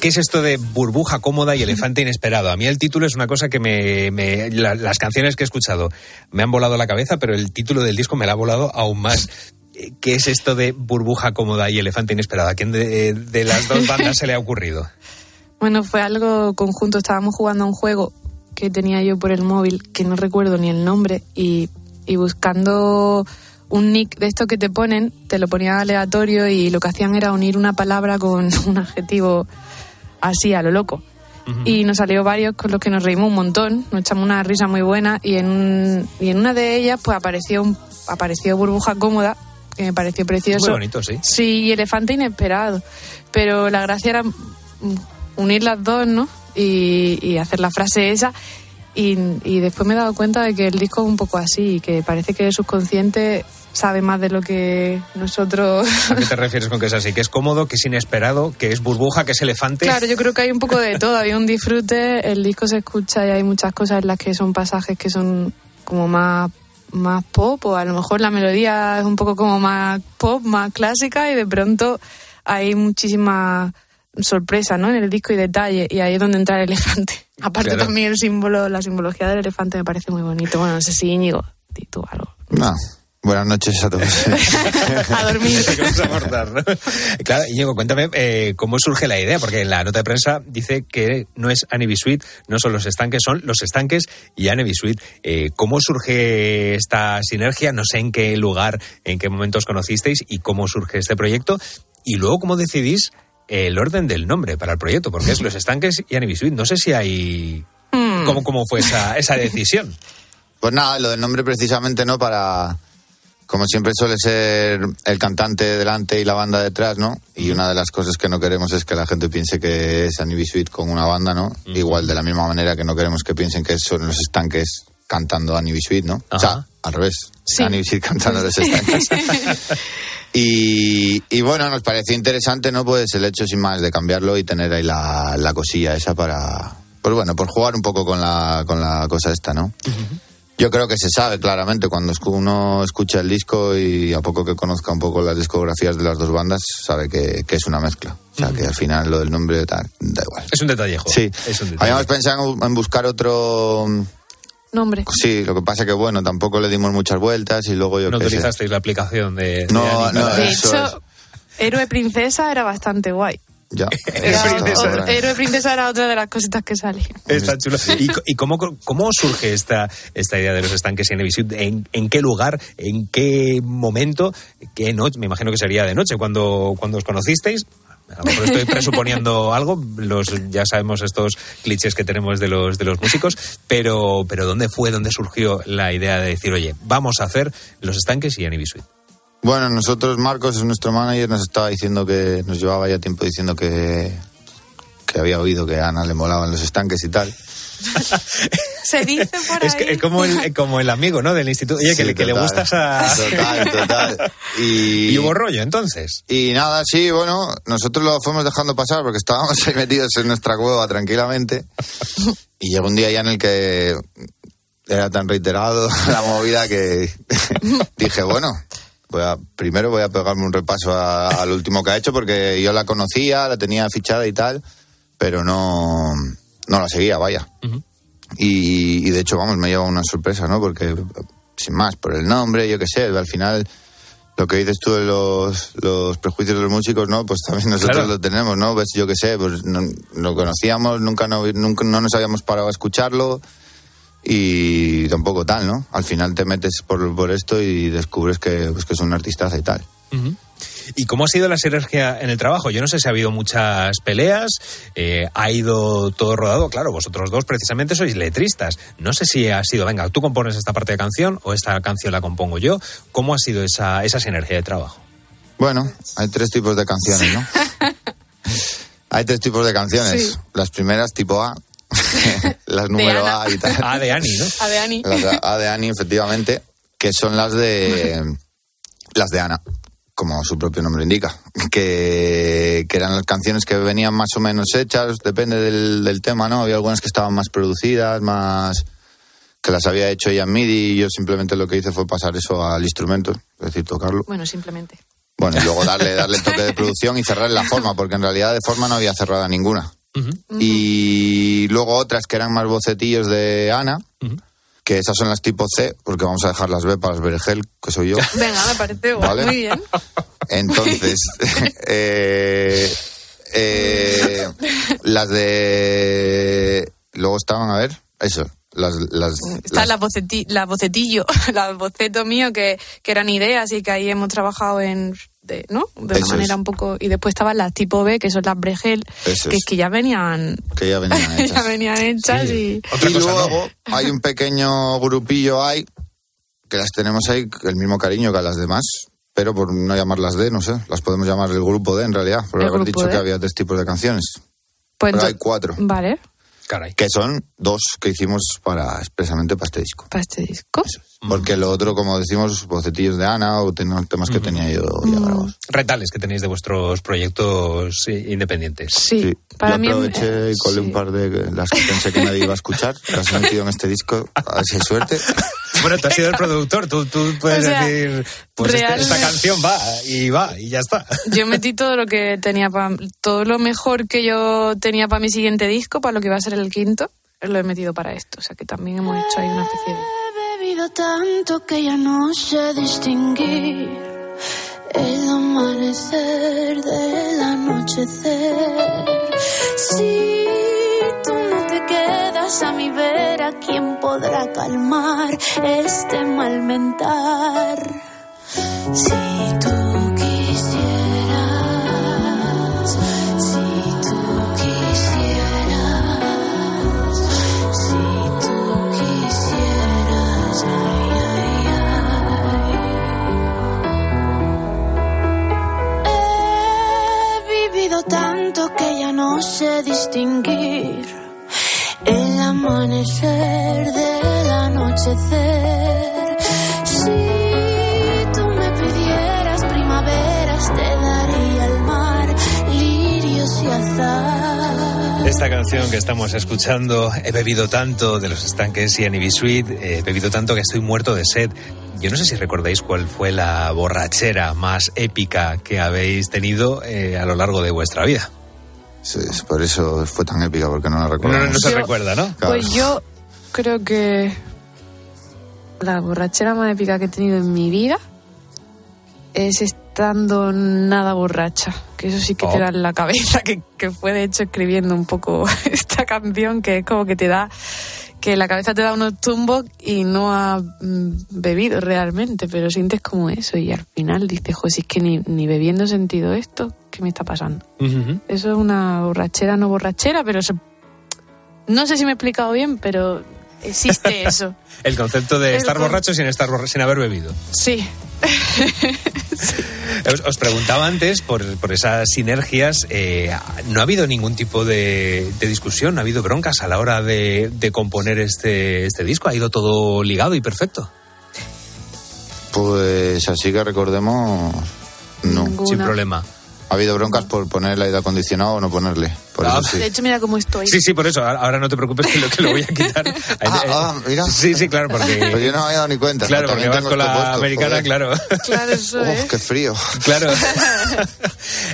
[SPEAKER 1] ¿Qué es esto de burbuja cómoda y elefante inesperado? A mí el título es una cosa que me, me- la- las canciones que he escuchado me han volado la cabeza, pero el título del disco me la ha volado aún más. Eh, ¿Qué es esto de burbuja cómoda y elefante inesperado? ¿A quién de, las dos bandas se le ha ocurrido?
[SPEAKER 28] Bueno, fue algo conjunto. Estábamos jugando a un juego que tenía yo por el móvil, que no recuerdo ni el nombre, y buscando un nick de esto que te ponen, te lo ponían aleatorio y lo que hacían era unir una palabra con un adjetivo así a lo loco. Y nos salió varios con los que nos reímos un montón, nos echamos una risa muy buena y en, y en una de ellas pues apareció, un- apareció Burbuja Cómoda, que me pareció precioso.
[SPEAKER 1] Muy bonito, sí.
[SPEAKER 28] Sí, y elefante inesperado. Pero la gracia era unir las dos, ¿no? Y, y hacer la frase esa. Y, y después me he dado cuenta de que el disco es un poco así, y que parece que el subconsciente sabe más de lo que nosotros...
[SPEAKER 1] ¿A qué te refieres con que es así? Que es cómodo, que es inesperado, que es burbuja, que es elefante.
[SPEAKER 28] Claro, yo creo que hay un poco de todo. Hay un disfrute, el disco se escucha y hay muchas cosas en las que son pasajes que son como más más pop o a lo mejor la melodía es un poco como más pop, más clásica y de pronto hay muchísima sorpresa ¿no? en el disco y detalle y ahí es donde entra el elefante. Aparte
[SPEAKER 29] Claro.
[SPEAKER 28] también el símbolo, la simbología del elefante me parece muy bonito. Bueno, no sé si Íñigo, tú algo.
[SPEAKER 29] No. Buenas noches a todos.
[SPEAKER 28] A dormir.
[SPEAKER 1] Que vamos a abordar, ¿no? Claro, Íñigo, cuéntame eh, cómo surge la idea, porque en la nota de prensa dice que no es Annie Bisuit, no son los estanques, son los estanques y Annie Bisuit. Eh, ¿Cómo surge esta sinergia? No sé en qué lugar, en qué momentos conocisteis y cómo surge este proyecto. Y luego, ¿cómo decidís el orden del nombre para el proyecto? Porque es los estanques y Annie Bisuit. No sé si hay...
[SPEAKER 28] Hmm.
[SPEAKER 1] ¿Cómo, cómo fue esa, esa decisión?
[SPEAKER 29] Pues nada, lo del nombre precisamente no para, como siempre suele ser el cantante delante y la banda detrás, ¿no? Y una de las cosas que no queremos es que la gente piense que es Annie Bisuit con una banda, ¿no? Igual de la misma manera que no queremos que piensen que son los estanques cantando Annie Bisuit, ¿no? O sea, al revés,
[SPEAKER 28] Sí.
[SPEAKER 29] Annie cantando los estanques. Y, y bueno, nos pareció interesante, ¿no? Pues el hecho sin más de cambiarlo y tener ahí la, la cosilla esa para, pues bueno, por jugar un poco con la, con la cosa esta, ¿no? Yo creo que se sabe claramente cuando escu- uno escucha el disco y a poco que conozca un poco las discografías de las dos bandas, sabe que, que es una mezcla. O sea, que al final lo del nombre da igual.
[SPEAKER 1] Es un detallejo.
[SPEAKER 29] Sí.
[SPEAKER 1] Es un detalle.
[SPEAKER 29] Habíamos pensado en en buscar otro...
[SPEAKER 28] Nombre.
[SPEAKER 29] Sí, lo que pasa que bueno, tampoco le dimos muchas vueltas y luego yo
[SPEAKER 1] No utilizasteis la aplicación de... de
[SPEAKER 29] No,
[SPEAKER 1] Annie
[SPEAKER 29] no,
[SPEAKER 28] De hecho, Héroe Princesa era bastante guay.
[SPEAKER 29] Ya.
[SPEAKER 28] Era
[SPEAKER 1] Princesa
[SPEAKER 28] otro-
[SPEAKER 1] era.
[SPEAKER 28] Héroe Princesa era otra de las cositas que salía.
[SPEAKER 1] Está chulo. ¿Y, y cómo, cómo surge esta, esta idea de los estanques y Annie Bisuit? ¿En, en qué lugar? ¿En qué momento? ¿Qué noche? Me imagino que sería de noche cuando, cuando os conocisteis. A lo mejor estoy presuponiendo algo, los, ya sabemos estos clichés que tenemos de los, de los músicos, pero, pero ¿dónde fue, dónde surgió la idea de decir, oye, vamos a hacer los estanques y Annie Bisuit?
[SPEAKER 29] Bueno, nosotros, Marcos, es nuestro manager, nos estaba diciendo que nos llevaba ya tiempo diciendo que, que había oído que a Ana le molaban los estanques y tal.
[SPEAKER 28] Se dice por
[SPEAKER 1] Es, que- es como, el, como el amigo, ¿no? Del instituto. Oye, que, que le gustas a...
[SPEAKER 29] Total, total. Y,
[SPEAKER 1] Y hubo rollo, entonces.
[SPEAKER 29] y nada, sí, bueno, nosotros lo fuimos dejando pasar porque estábamos ahí metidos en nuestra cueva tranquilamente. Y llegó un día ya en el que era tan reiterado la movida que dije, bueno, voy a, primero voy a pegarme un repaso al último que ha hecho porque yo la conocía, la tenía fichada y tal, pero no, no la seguía, vaya. y, y de hecho, vamos, me lleva una sorpresa, ¿no? Porque, sin más, por el nombre, yo qué sé, al final lo que dices tú de los, los prejuicios de los músicos, ¿no? Pues también nosotros
[SPEAKER 1] Claro.
[SPEAKER 29] lo tenemos, ¿no? Pues yo qué sé, pues no, lo conocíamos, nunca, no, nunca no nos habíamos parado a escucharlo y tampoco tal, ¿no? Al final te metes por, por esto y descubres que, pues, que es un artistaza y tal.
[SPEAKER 1] ¿Y cómo ha sido la sinergia en el trabajo? Yo no sé si ha habido muchas peleas, eh, ha ido todo rodado. Claro, vosotros dos precisamente sois letristas. No sé si ha sido, venga, tú compones esta parte de canción o esta canción la compongo yo. ¿Cómo ha sido esa, esa sinergia de trabajo?
[SPEAKER 29] Bueno, hay tres tipos de canciones, ¿no? hay tres tipos de canciones.
[SPEAKER 28] Sí.
[SPEAKER 29] Las primeras tipo A, las número
[SPEAKER 28] Ana.
[SPEAKER 29] A y tal.
[SPEAKER 1] A de Ani, ¿no?
[SPEAKER 28] A de Ani.
[SPEAKER 29] Las A de Ani, efectivamente, que son las de las de Ana, como su propio nombre indica, que, que eran las canciones que venían más o menos hechas, depende del, del tema, ¿no? Había algunas que estaban más producidas, más que las había hecho ella en MIDI y yo simplemente lo que hice fue pasar eso al instrumento, es decir, tocarlo.
[SPEAKER 28] Bueno, simplemente.
[SPEAKER 29] Bueno, y luego darle, darle el toque de producción y cerrar la forma, porque en realidad de forma no había cerrada ninguna. Y luego otras que eran más bocetillos de Ana, que esas son las tipo C, porque vamos a dejar las B para las Vergel, que soy yo.
[SPEAKER 28] Venga, me parece guay.
[SPEAKER 29] Vale.
[SPEAKER 28] Muy bien.
[SPEAKER 29] Entonces, eh, eh, las de... Luego estaban, a ver, eso, las... las,
[SPEAKER 28] Está
[SPEAKER 29] las-
[SPEAKER 28] la, boceti- la bocetillo, la boceto mío, que, que eran ideas y que ahí hemos trabajado en. De, ¿no? De
[SPEAKER 29] Eso
[SPEAKER 28] una manera
[SPEAKER 29] es.
[SPEAKER 28] un poco. Y después estaban las tipo B, que son las Bregel,
[SPEAKER 29] Eso
[SPEAKER 28] que
[SPEAKER 29] es.
[SPEAKER 28] que ya venían.
[SPEAKER 29] que ya venían hechas.
[SPEAKER 28] ya venían hechas y.
[SPEAKER 29] y luego hay un pequeño grupillo ahí, que las tenemos ahí, el mismo cariño que a las demás, pero por no llamarlas D, no sé, las podemos llamar el grupo D en realidad, por haber dicho
[SPEAKER 28] D.
[SPEAKER 29] que había tres tipos de canciones.
[SPEAKER 28] Pues
[SPEAKER 29] pero hay cuatro.
[SPEAKER 28] Vale.
[SPEAKER 1] Caray.
[SPEAKER 29] Que son dos que hicimos para expresamente para este disco.
[SPEAKER 28] Para este disco.
[SPEAKER 29] Porque lo otro, como decimos, bocetillos de Ana o temas que tenía yo ya grabados.
[SPEAKER 1] Retales que tenéis de vuestros proyectos independientes.
[SPEAKER 28] Sí, para
[SPEAKER 29] yo
[SPEAKER 28] mí.
[SPEAKER 29] aproveché
[SPEAKER 28] eh,
[SPEAKER 29] y colé un par de las que pensé que nadie iba a escuchar. Las he metido en este disco. A ver si hay suerte.
[SPEAKER 1] Bueno, tú has sido el productor, tú, tú puedes
[SPEAKER 28] O sea,
[SPEAKER 1] decir, pues este- esta canción va y va y ya está.
[SPEAKER 28] Yo metí todo lo que tenía para. Todo lo mejor que yo tenía para mi siguiente disco, para lo que va a ser el quinto, lo he metido para esto. O sea que también hemos hecho ahí una especie de.
[SPEAKER 25] Tanto que ya no sé distinguir el amanecer del anochecer. Si tú no te quedas a mi vera, ¿quién podrá calmar este mal mental? Si tú Tanto que ya no sé distinguir el amanecer del anochecer. Si tú me pidieras primaveras, te daría el mar, lirios y azar.
[SPEAKER 1] Esta canción que estamos escuchando, He bebido tanto de los estanques y. Sweet, eh, he bebido tanto que estoy muerto de sed. Yo no sé si recordáis cuál fue la borrachera más épica que habéis tenido eh, a lo largo de vuestra vida.
[SPEAKER 29] Sí, es por eso fue tan épica, porque no la recuerdo.
[SPEAKER 1] No, no se
[SPEAKER 28] Yo-
[SPEAKER 1] recuerda, ¿no?
[SPEAKER 28] Pues yo creo que la borrachera más épica que he tenido en mi vida es estando nada borracha. Que eso sí que te
[SPEAKER 1] Oh.
[SPEAKER 28] da en la cabeza, que, que fue de hecho escribiendo un poco esta canción, que es como que te da, que la cabeza te da unos tumbos y no has mm, bebido realmente, pero sientes como eso y al final dices, joder, si es que ni, ni bebiendo he sentido esto, ¿qué me está pasando? Eso es una borrachera, no borrachera, pero se- no sé si me he explicado bien, pero existe eso.
[SPEAKER 1] El concepto de
[SPEAKER 28] El
[SPEAKER 1] estar
[SPEAKER 28] con-
[SPEAKER 1] borracho sin, estar borra- sin haber bebido.
[SPEAKER 28] Sí.
[SPEAKER 1] Os, os preguntaba antes por, por esas sinergias, eh, ¿no ha habido ningún tipo de, de discusión? ¿No ha habido broncas a la hora de, de componer este, este disco? ¿Ha ido todo ligado y perfecto?
[SPEAKER 29] Pues así que recordemos, no.
[SPEAKER 28] Ninguna. Sin problema.
[SPEAKER 29] Ha habido broncas por poner el aire acondicionado o no ponerle. Por eso sí.
[SPEAKER 28] De hecho, mira cómo estoy.
[SPEAKER 1] Sí, sí, por eso. Ahora no te preocupes que lo, que lo voy a quitar.
[SPEAKER 29] Ah, ah, mira.
[SPEAKER 1] Sí, sí, claro, porque...
[SPEAKER 29] Pues yo no me había dado ni cuenta.
[SPEAKER 1] Claro, porque vas con la
[SPEAKER 29] puesto,
[SPEAKER 1] americana,
[SPEAKER 29] joder.
[SPEAKER 1] claro.
[SPEAKER 28] Claro, eso
[SPEAKER 29] Uf, qué frío.
[SPEAKER 1] Claro.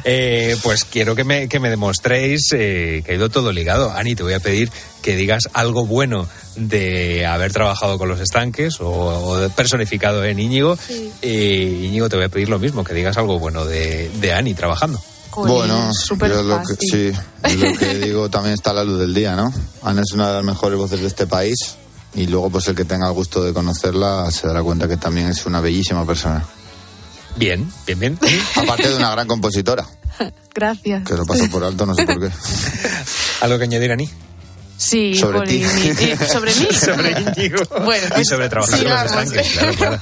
[SPEAKER 1] Eh, pues quiero que me, que me demostréis eh, que ha ido todo ligado. Ani, te voy a pedir que digas algo bueno de haber trabajado con los estanques o, o personificado en Íñigo. Eh, Íñigo, te voy a pedir lo mismo, que digas algo bueno de, de Ani trabajando.
[SPEAKER 29] Bueno,
[SPEAKER 28] súper
[SPEAKER 29] yo lo que,
[SPEAKER 28] fácil.
[SPEAKER 29] sí, lo que digo también está a la luz del día, ¿no? Ana es una de las mejores voces de este país y luego pues el que tenga el gusto de conocerla se dará cuenta que también es una bellísima persona.
[SPEAKER 1] Bien, bien, bien.
[SPEAKER 29] Aparte de una gran compositora,
[SPEAKER 28] Gracias.
[SPEAKER 29] que lo paso por alto, no sé por qué.
[SPEAKER 1] ¿Algo que añadir, Ani?
[SPEAKER 28] Sí,
[SPEAKER 29] Sobre ti.
[SPEAKER 28] mi- ¿Sobre mí?
[SPEAKER 1] Sobre Íñigo.
[SPEAKER 28] Bueno,
[SPEAKER 1] y sobre trabajar con los estanques, claro, claro.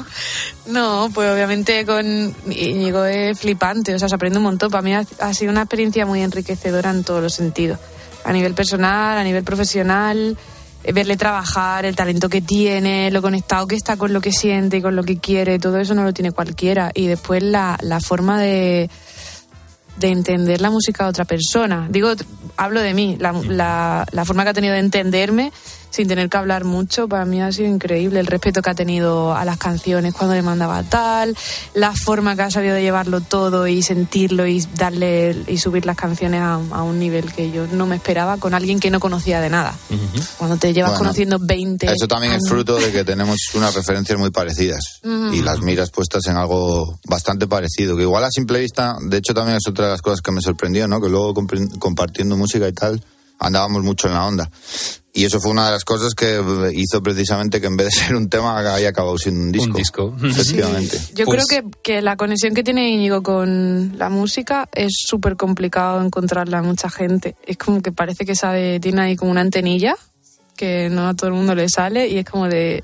[SPEAKER 28] No, pues obviamente con Íñigo es flipante, o sea, se aprende un montón. Para mí ha, ha sido una experiencia muy enriquecedora en todos los sentidos. A nivel personal, a nivel profesional, eh, verle trabajar, el talento que tiene, lo conectado que está con lo que siente y con lo que quiere, todo eso no lo tiene cualquiera. Y después la, la forma de, de entender la música de otra persona. Digo, hablo de mí, la, la, la forma que ha tenido de entenderme sin tener que hablar mucho, para mí ha sido increíble. El respeto que ha tenido a las canciones cuando le mandaba tal, la forma que ha sabido de llevarlo todo y sentirlo y darle y subir las canciones a, a un nivel que yo no me esperaba con alguien que no conocía de nada. Cuando te llevas
[SPEAKER 29] Bueno,
[SPEAKER 28] conociendo 20
[SPEAKER 29] Eso también es fruto de que tenemos unas referencias muy parecidas y las miras puestas en algo bastante parecido, que igual a simple vista, de hecho también es otra de las cosas que me sorprendió, ¿no? Que luego compartiendo música y tal, andábamos mucho en la onda. Y eso fue una de las cosas que hizo precisamente que en vez de ser un tema haya acabado siendo un disco.
[SPEAKER 1] Un disco.
[SPEAKER 29] Efectivamente.
[SPEAKER 28] Yo
[SPEAKER 1] Pues-
[SPEAKER 28] creo que, que la conexión que tiene Íñigo con la música es súper complicado encontrarla en mucha gente. Es como que parece que sabe, tiene ahí como una antenilla que no a todo el mundo le sale y es como de...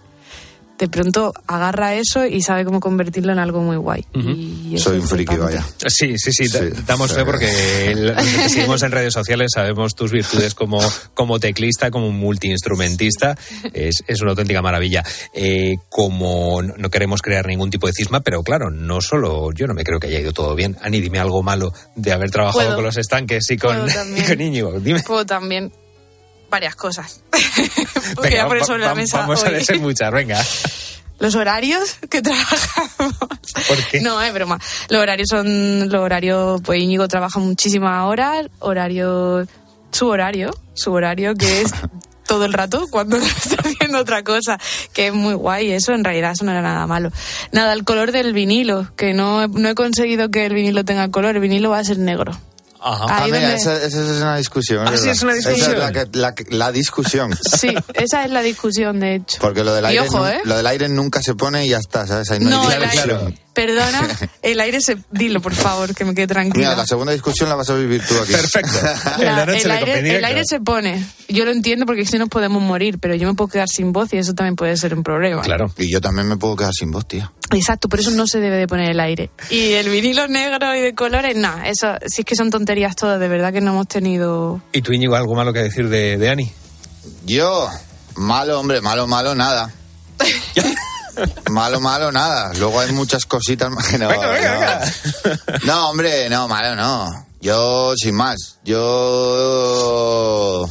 [SPEAKER 28] de pronto agarra eso y sabe cómo convertirlo en algo muy guay. Y eso
[SPEAKER 29] Soy un friki, vaya.
[SPEAKER 1] Sí, sí, sí, da- damos fe porque que seguimos en redes sociales sabemos tus virtudes como, como teclista, como multiinstrumentista. Es, es una auténtica maravilla. Eh, como no no queremos crear ningún tipo de cisma, pero claro, no solo yo no me creo que haya ido todo bien. Ani, dime algo malo de haber trabajado
[SPEAKER 28] Puedo.
[SPEAKER 1] con los estanques y con, y
[SPEAKER 28] también.
[SPEAKER 1] con Íñigo. Dime.
[SPEAKER 28] Puedo también varias cosas.
[SPEAKER 1] Venga, va-
[SPEAKER 28] sobre la mesa
[SPEAKER 1] vamos a decir muchas, venga.
[SPEAKER 28] Los horarios que trabajamos. No, es broma. Los horarios son. Los horarios. Pues Íñigo trabaja muchísimas horas. Horario. Su horario. Su horario que es todo el rato cuando está haciendo otra cosa. Que es muy guay. Eso en realidad eso no era nada malo. Nada, el color del vinilo. Que no, no he conseguido que el vinilo tenga color. El vinilo va a ser negro.
[SPEAKER 1] Ajá.
[SPEAKER 29] Ah,
[SPEAKER 28] Ahí
[SPEAKER 29] mira,
[SPEAKER 28] donde-
[SPEAKER 29] esa, esa es una discusión.
[SPEAKER 28] Ah, sí, es una discusión.
[SPEAKER 29] Esa es la, la la discusión.
[SPEAKER 28] Sí, esa es la discusión, de hecho.
[SPEAKER 29] Porque lo del,
[SPEAKER 28] Y
[SPEAKER 29] aire
[SPEAKER 28] ojo, ¿eh?
[SPEAKER 29] lo del aire nunca se pone y ya está, ¿sabes? Ahí no,
[SPEAKER 28] No,
[SPEAKER 29] hay
[SPEAKER 28] el aire-
[SPEAKER 29] discusión.
[SPEAKER 28] Perdona, el aire se. Dilo, por favor, que me quede tranquila.
[SPEAKER 29] Mira, la segunda discusión la vas a vivir tú aquí. Perfecto.
[SPEAKER 28] La- el, aire, el aire se pone. Yo lo entiendo porque si nos podemos morir, pero yo me puedo quedar sin voz y eso también puede ser un problema.
[SPEAKER 29] Claro. Y yo también me puedo quedar sin voz, tía.
[SPEAKER 28] Exacto, por eso no se debe de poner el aire. Y el vinilo negro y de colores, nada, eso sí es que son tonterías todas, de verdad que no hemos tenido...
[SPEAKER 1] ¿Y tú, Íñigo, algo malo que decir de, de Ani?
[SPEAKER 29] Yo, malo, hombre, malo, malo, nada. malo, malo, nada. Luego hay muchas cositas más que no.
[SPEAKER 1] Venga, venga,
[SPEAKER 29] no. No, hombre, no, malo, no. Yo, sin más, yo...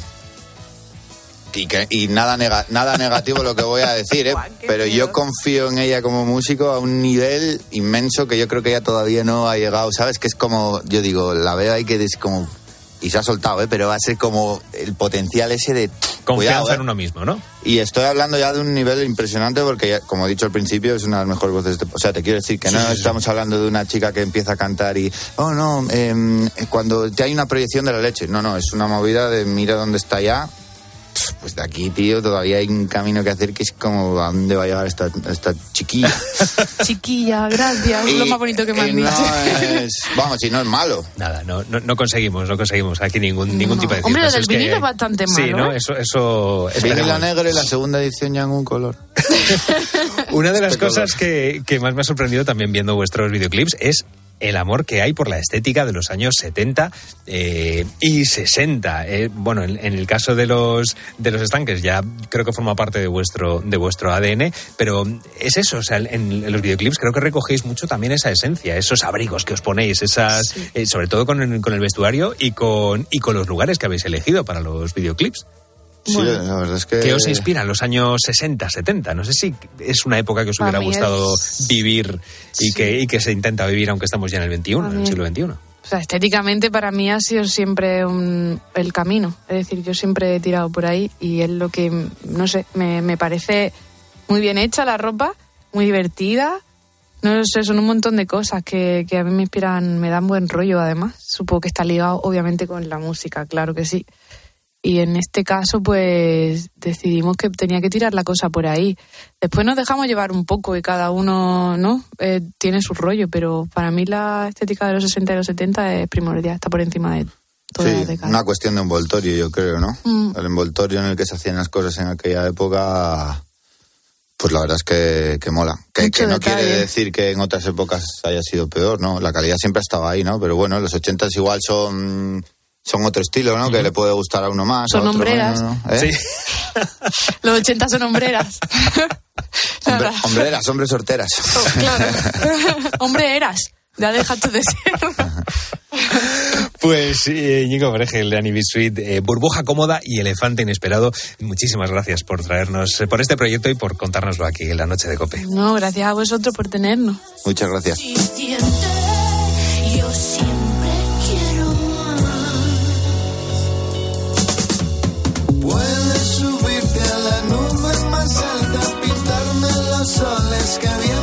[SPEAKER 29] Y, que- y nada, nega- nada negativo lo que voy a decir, ¿eh? Pero yo confío en ella como músico a un nivel inmenso que yo creo que ella todavía no ha llegado, ¿sabes? Que es como, yo digo, la veo ahí que es como... Y se ha soltado, ¿eh? Pero va a ser como el potencial ese de...
[SPEAKER 1] Confianza
[SPEAKER 29] cuidado, ¿eh?
[SPEAKER 1] en uno mismo, ¿no?
[SPEAKER 29] Y estoy hablando ya de un nivel impresionante porque, ya, como he dicho al principio, es una de las mejores voces. De, o sea, te quiero decir que
[SPEAKER 1] Sí,
[SPEAKER 29] no
[SPEAKER 1] sí, sí.
[SPEAKER 29] estamos hablando de una chica que empieza a cantar y, oh no, em, cuando te hay una proyección de la leche. No, no, es una movida de mira dónde está ya. Pues de aquí, tío, todavía hay un camino que hacer que es como a dónde va a llegar esta, esta chiquilla.
[SPEAKER 28] Chiquilla, gracias, es lo más bonito que me han dicho.
[SPEAKER 29] no es, vamos, si no es malo.
[SPEAKER 1] Nada, no, no, no conseguimos, no conseguimos aquí ningún, ningún tipo de
[SPEAKER 28] Hombre, lo del vinilo es bastante
[SPEAKER 1] Sí,
[SPEAKER 28] malo,
[SPEAKER 1] ¿no?
[SPEAKER 28] ¿eh?
[SPEAKER 1] Eso, eso
[SPEAKER 29] Vinilo
[SPEAKER 1] esperemos.
[SPEAKER 29] negro y la segunda edición ya en un color.
[SPEAKER 1] Una de las cosas que, que más me ha sorprendido también viendo vuestros videoclips es el amor que hay por la estética de los años 70 eh, y 60. Eh, bueno, en, en el caso de los de los estanques ya creo que forma parte de vuestro de vuestro ADN, pero es eso, o sea, en, en los videoclips creo que recogéis mucho también esa esencia, esos abrigos que os ponéis, esas eh, sobre todo con el, con el vestuario y con y con los lugares que habéis elegido para los videoclips.
[SPEAKER 29] Sí, la verdad es que...
[SPEAKER 1] ¿Qué os inspira en los años 60, 70? No sé si es una época que os hubiera gustado
[SPEAKER 28] es-
[SPEAKER 1] vivir y, que, y que se intenta vivir aunque estamos ya en el 21,
[SPEAKER 28] Para
[SPEAKER 1] en el siglo XXI.
[SPEAKER 28] O sea, estéticamente para mí ha sido siempre un- el camino. Es decir, yo siempre he tirado por ahí y es lo que, no sé, me, me parece muy bien hecha la ropa, muy divertida. No sé, son un montón de cosas que, que a mí me inspiran, me dan buen rollo además. Supongo que está ligado obviamente con la música, claro que sí. Y en este caso, pues decidimos que tenía que tirar la cosa por ahí. Después nos dejamos llevar un poco y cada uno, ¿no? Eh, tiene su rollo, pero para mí la estética de los 60 y los 70 es primordial, está por encima de todas las
[SPEAKER 29] Sí,
[SPEAKER 28] décadas.
[SPEAKER 29] una cuestión de envoltorio, yo creo, ¿no?
[SPEAKER 28] Mm.
[SPEAKER 29] El envoltorio en el que se hacían las cosas en aquella época, pues la verdad es que, que mola. Que, no
[SPEAKER 28] detalle.
[SPEAKER 29] quiere decir que en otras épocas haya sido peor, ¿no? La calidad siempre estaba ahí, ¿no? Pero bueno, los 80 igual son son otro estilo, ¿no? Que le puede gustar a uno más,
[SPEAKER 28] Son
[SPEAKER 29] a otro
[SPEAKER 28] hombreras.
[SPEAKER 29] menos, ¿no? ¿Eh?
[SPEAKER 28] Los 80 son hombreras.
[SPEAKER 29] Hombre- hombreras, hombres sorteras.
[SPEAKER 28] claro. Hombre eras. Ya dejaste de ser.
[SPEAKER 1] Pues eh, Íñigo Bregel de Annie Sweet, eh, Burbuja Cómoda y Elefante Inesperado, muchísimas gracias por traernos, eh, por este proyecto y por contárnoslo aquí en la noche de COPE.
[SPEAKER 28] No, gracias a vosotros por tenernos.
[SPEAKER 29] Muchas gracias.
[SPEAKER 30] Soles que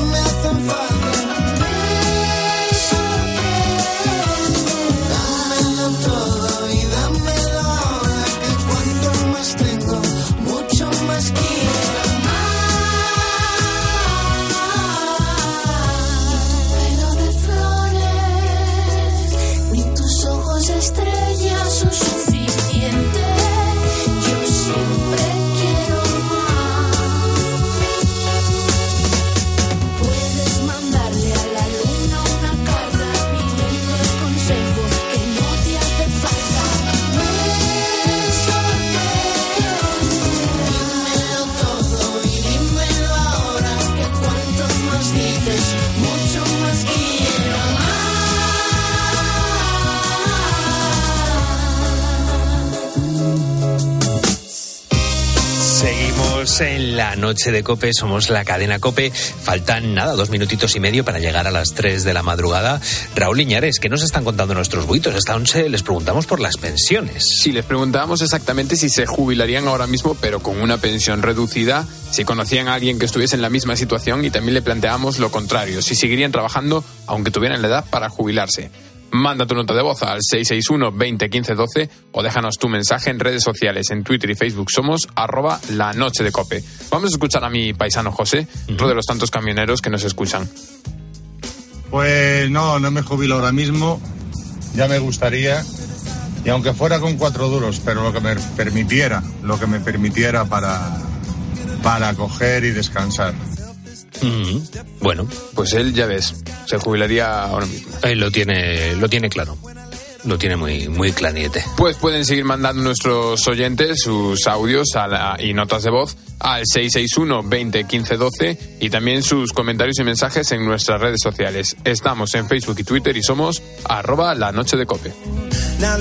[SPEAKER 1] noche de Cope, somos la cadena Cope. Faltan nada, dos minutitos y medio para llegar a las tres de la madrugada. Raúl Iñares, ¿qué nos están contando nuestros buitos? Esta once les preguntamos por las pensiones.
[SPEAKER 12] Sí, les preguntábamos exactamente si se jubilarían ahora mismo, pero con una pensión reducida, si conocían a alguien que estuviese en la misma situación y también le planteamos lo contrario, si seguirían trabajando aunque tuvieran la edad para jubilarse. Manda tu nota de voz al 661 20 15 12 o déjanos tu mensaje en redes sociales. En Twitter y Facebook somos arroba la noche de cope. Vamos a escuchar a mi paisano José, otro de los tantos camioneros que nos escuchan.
[SPEAKER 31] Pues no, no me jubilo ahora mismo. Ya me gustaría. Y aunque fuera con cuatro duros, pero lo que me permitiera, lo que me permitiera para, para coger y descansar.
[SPEAKER 1] Bueno,
[SPEAKER 12] pues él ya ves, se jubilaría ahora mismo.
[SPEAKER 1] Él lo tiene, lo tiene claro. Lo tiene muy, muy clariete.
[SPEAKER 12] Pues pueden seguir mandando nuestros oyentes sus audios a la- y notas de voz al 661 20 15 12 y también sus comentarios y mensajes en nuestras redes sociales. Estamos en Facebook y Twitter y somos arroba la noche de cope.
[SPEAKER 30] Now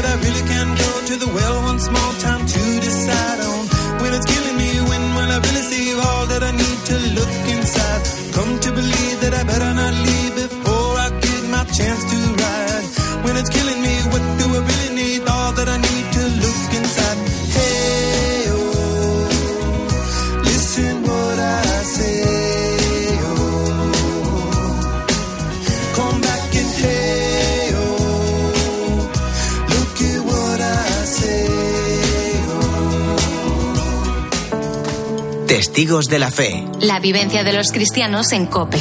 [SPEAKER 30] will I really can go to the well one small time to decide on? When it's killing me, when will I really see all that I need to look inside? Come to believe that I better not leave before I get my chance to ride. When it's killing me, what do I really need? All that I need to look inside. Hey,
[SPEAKER 32] Testigos de la fe.
[SPEAKER 3] La vivencia de los cristianos en COPE.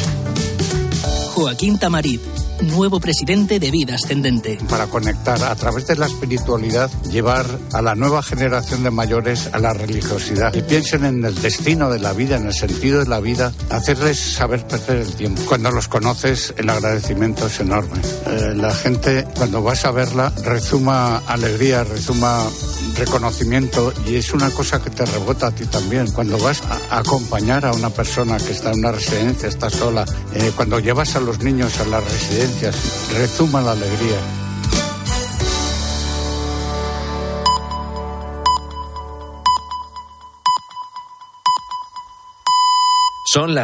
[SPEAKER 33] Joaquín Tamarit, nuevo presidente de Vida Ascendente.
[SPEAKER 34] para conectar a través de la espiritualidad, llevar a la nueva generación de mayores a la religiosidad. Y piensen en el destino de la vida, en el sentido de la vida, hacerles saber perder el tiempo. Cuando los conoces, el agradecimiento es enorme. Eh, la gente, cuando vas a verla, rezuma alegría, rezuma reconocimiento y es una cosa que te rebota a ti también. Cuando vas a acompañar a una persona que está en una residencia, está sola, eh, cuando llevas a los niños a las residencias, rezuma la alegría.
[SPEAKER 1] Son las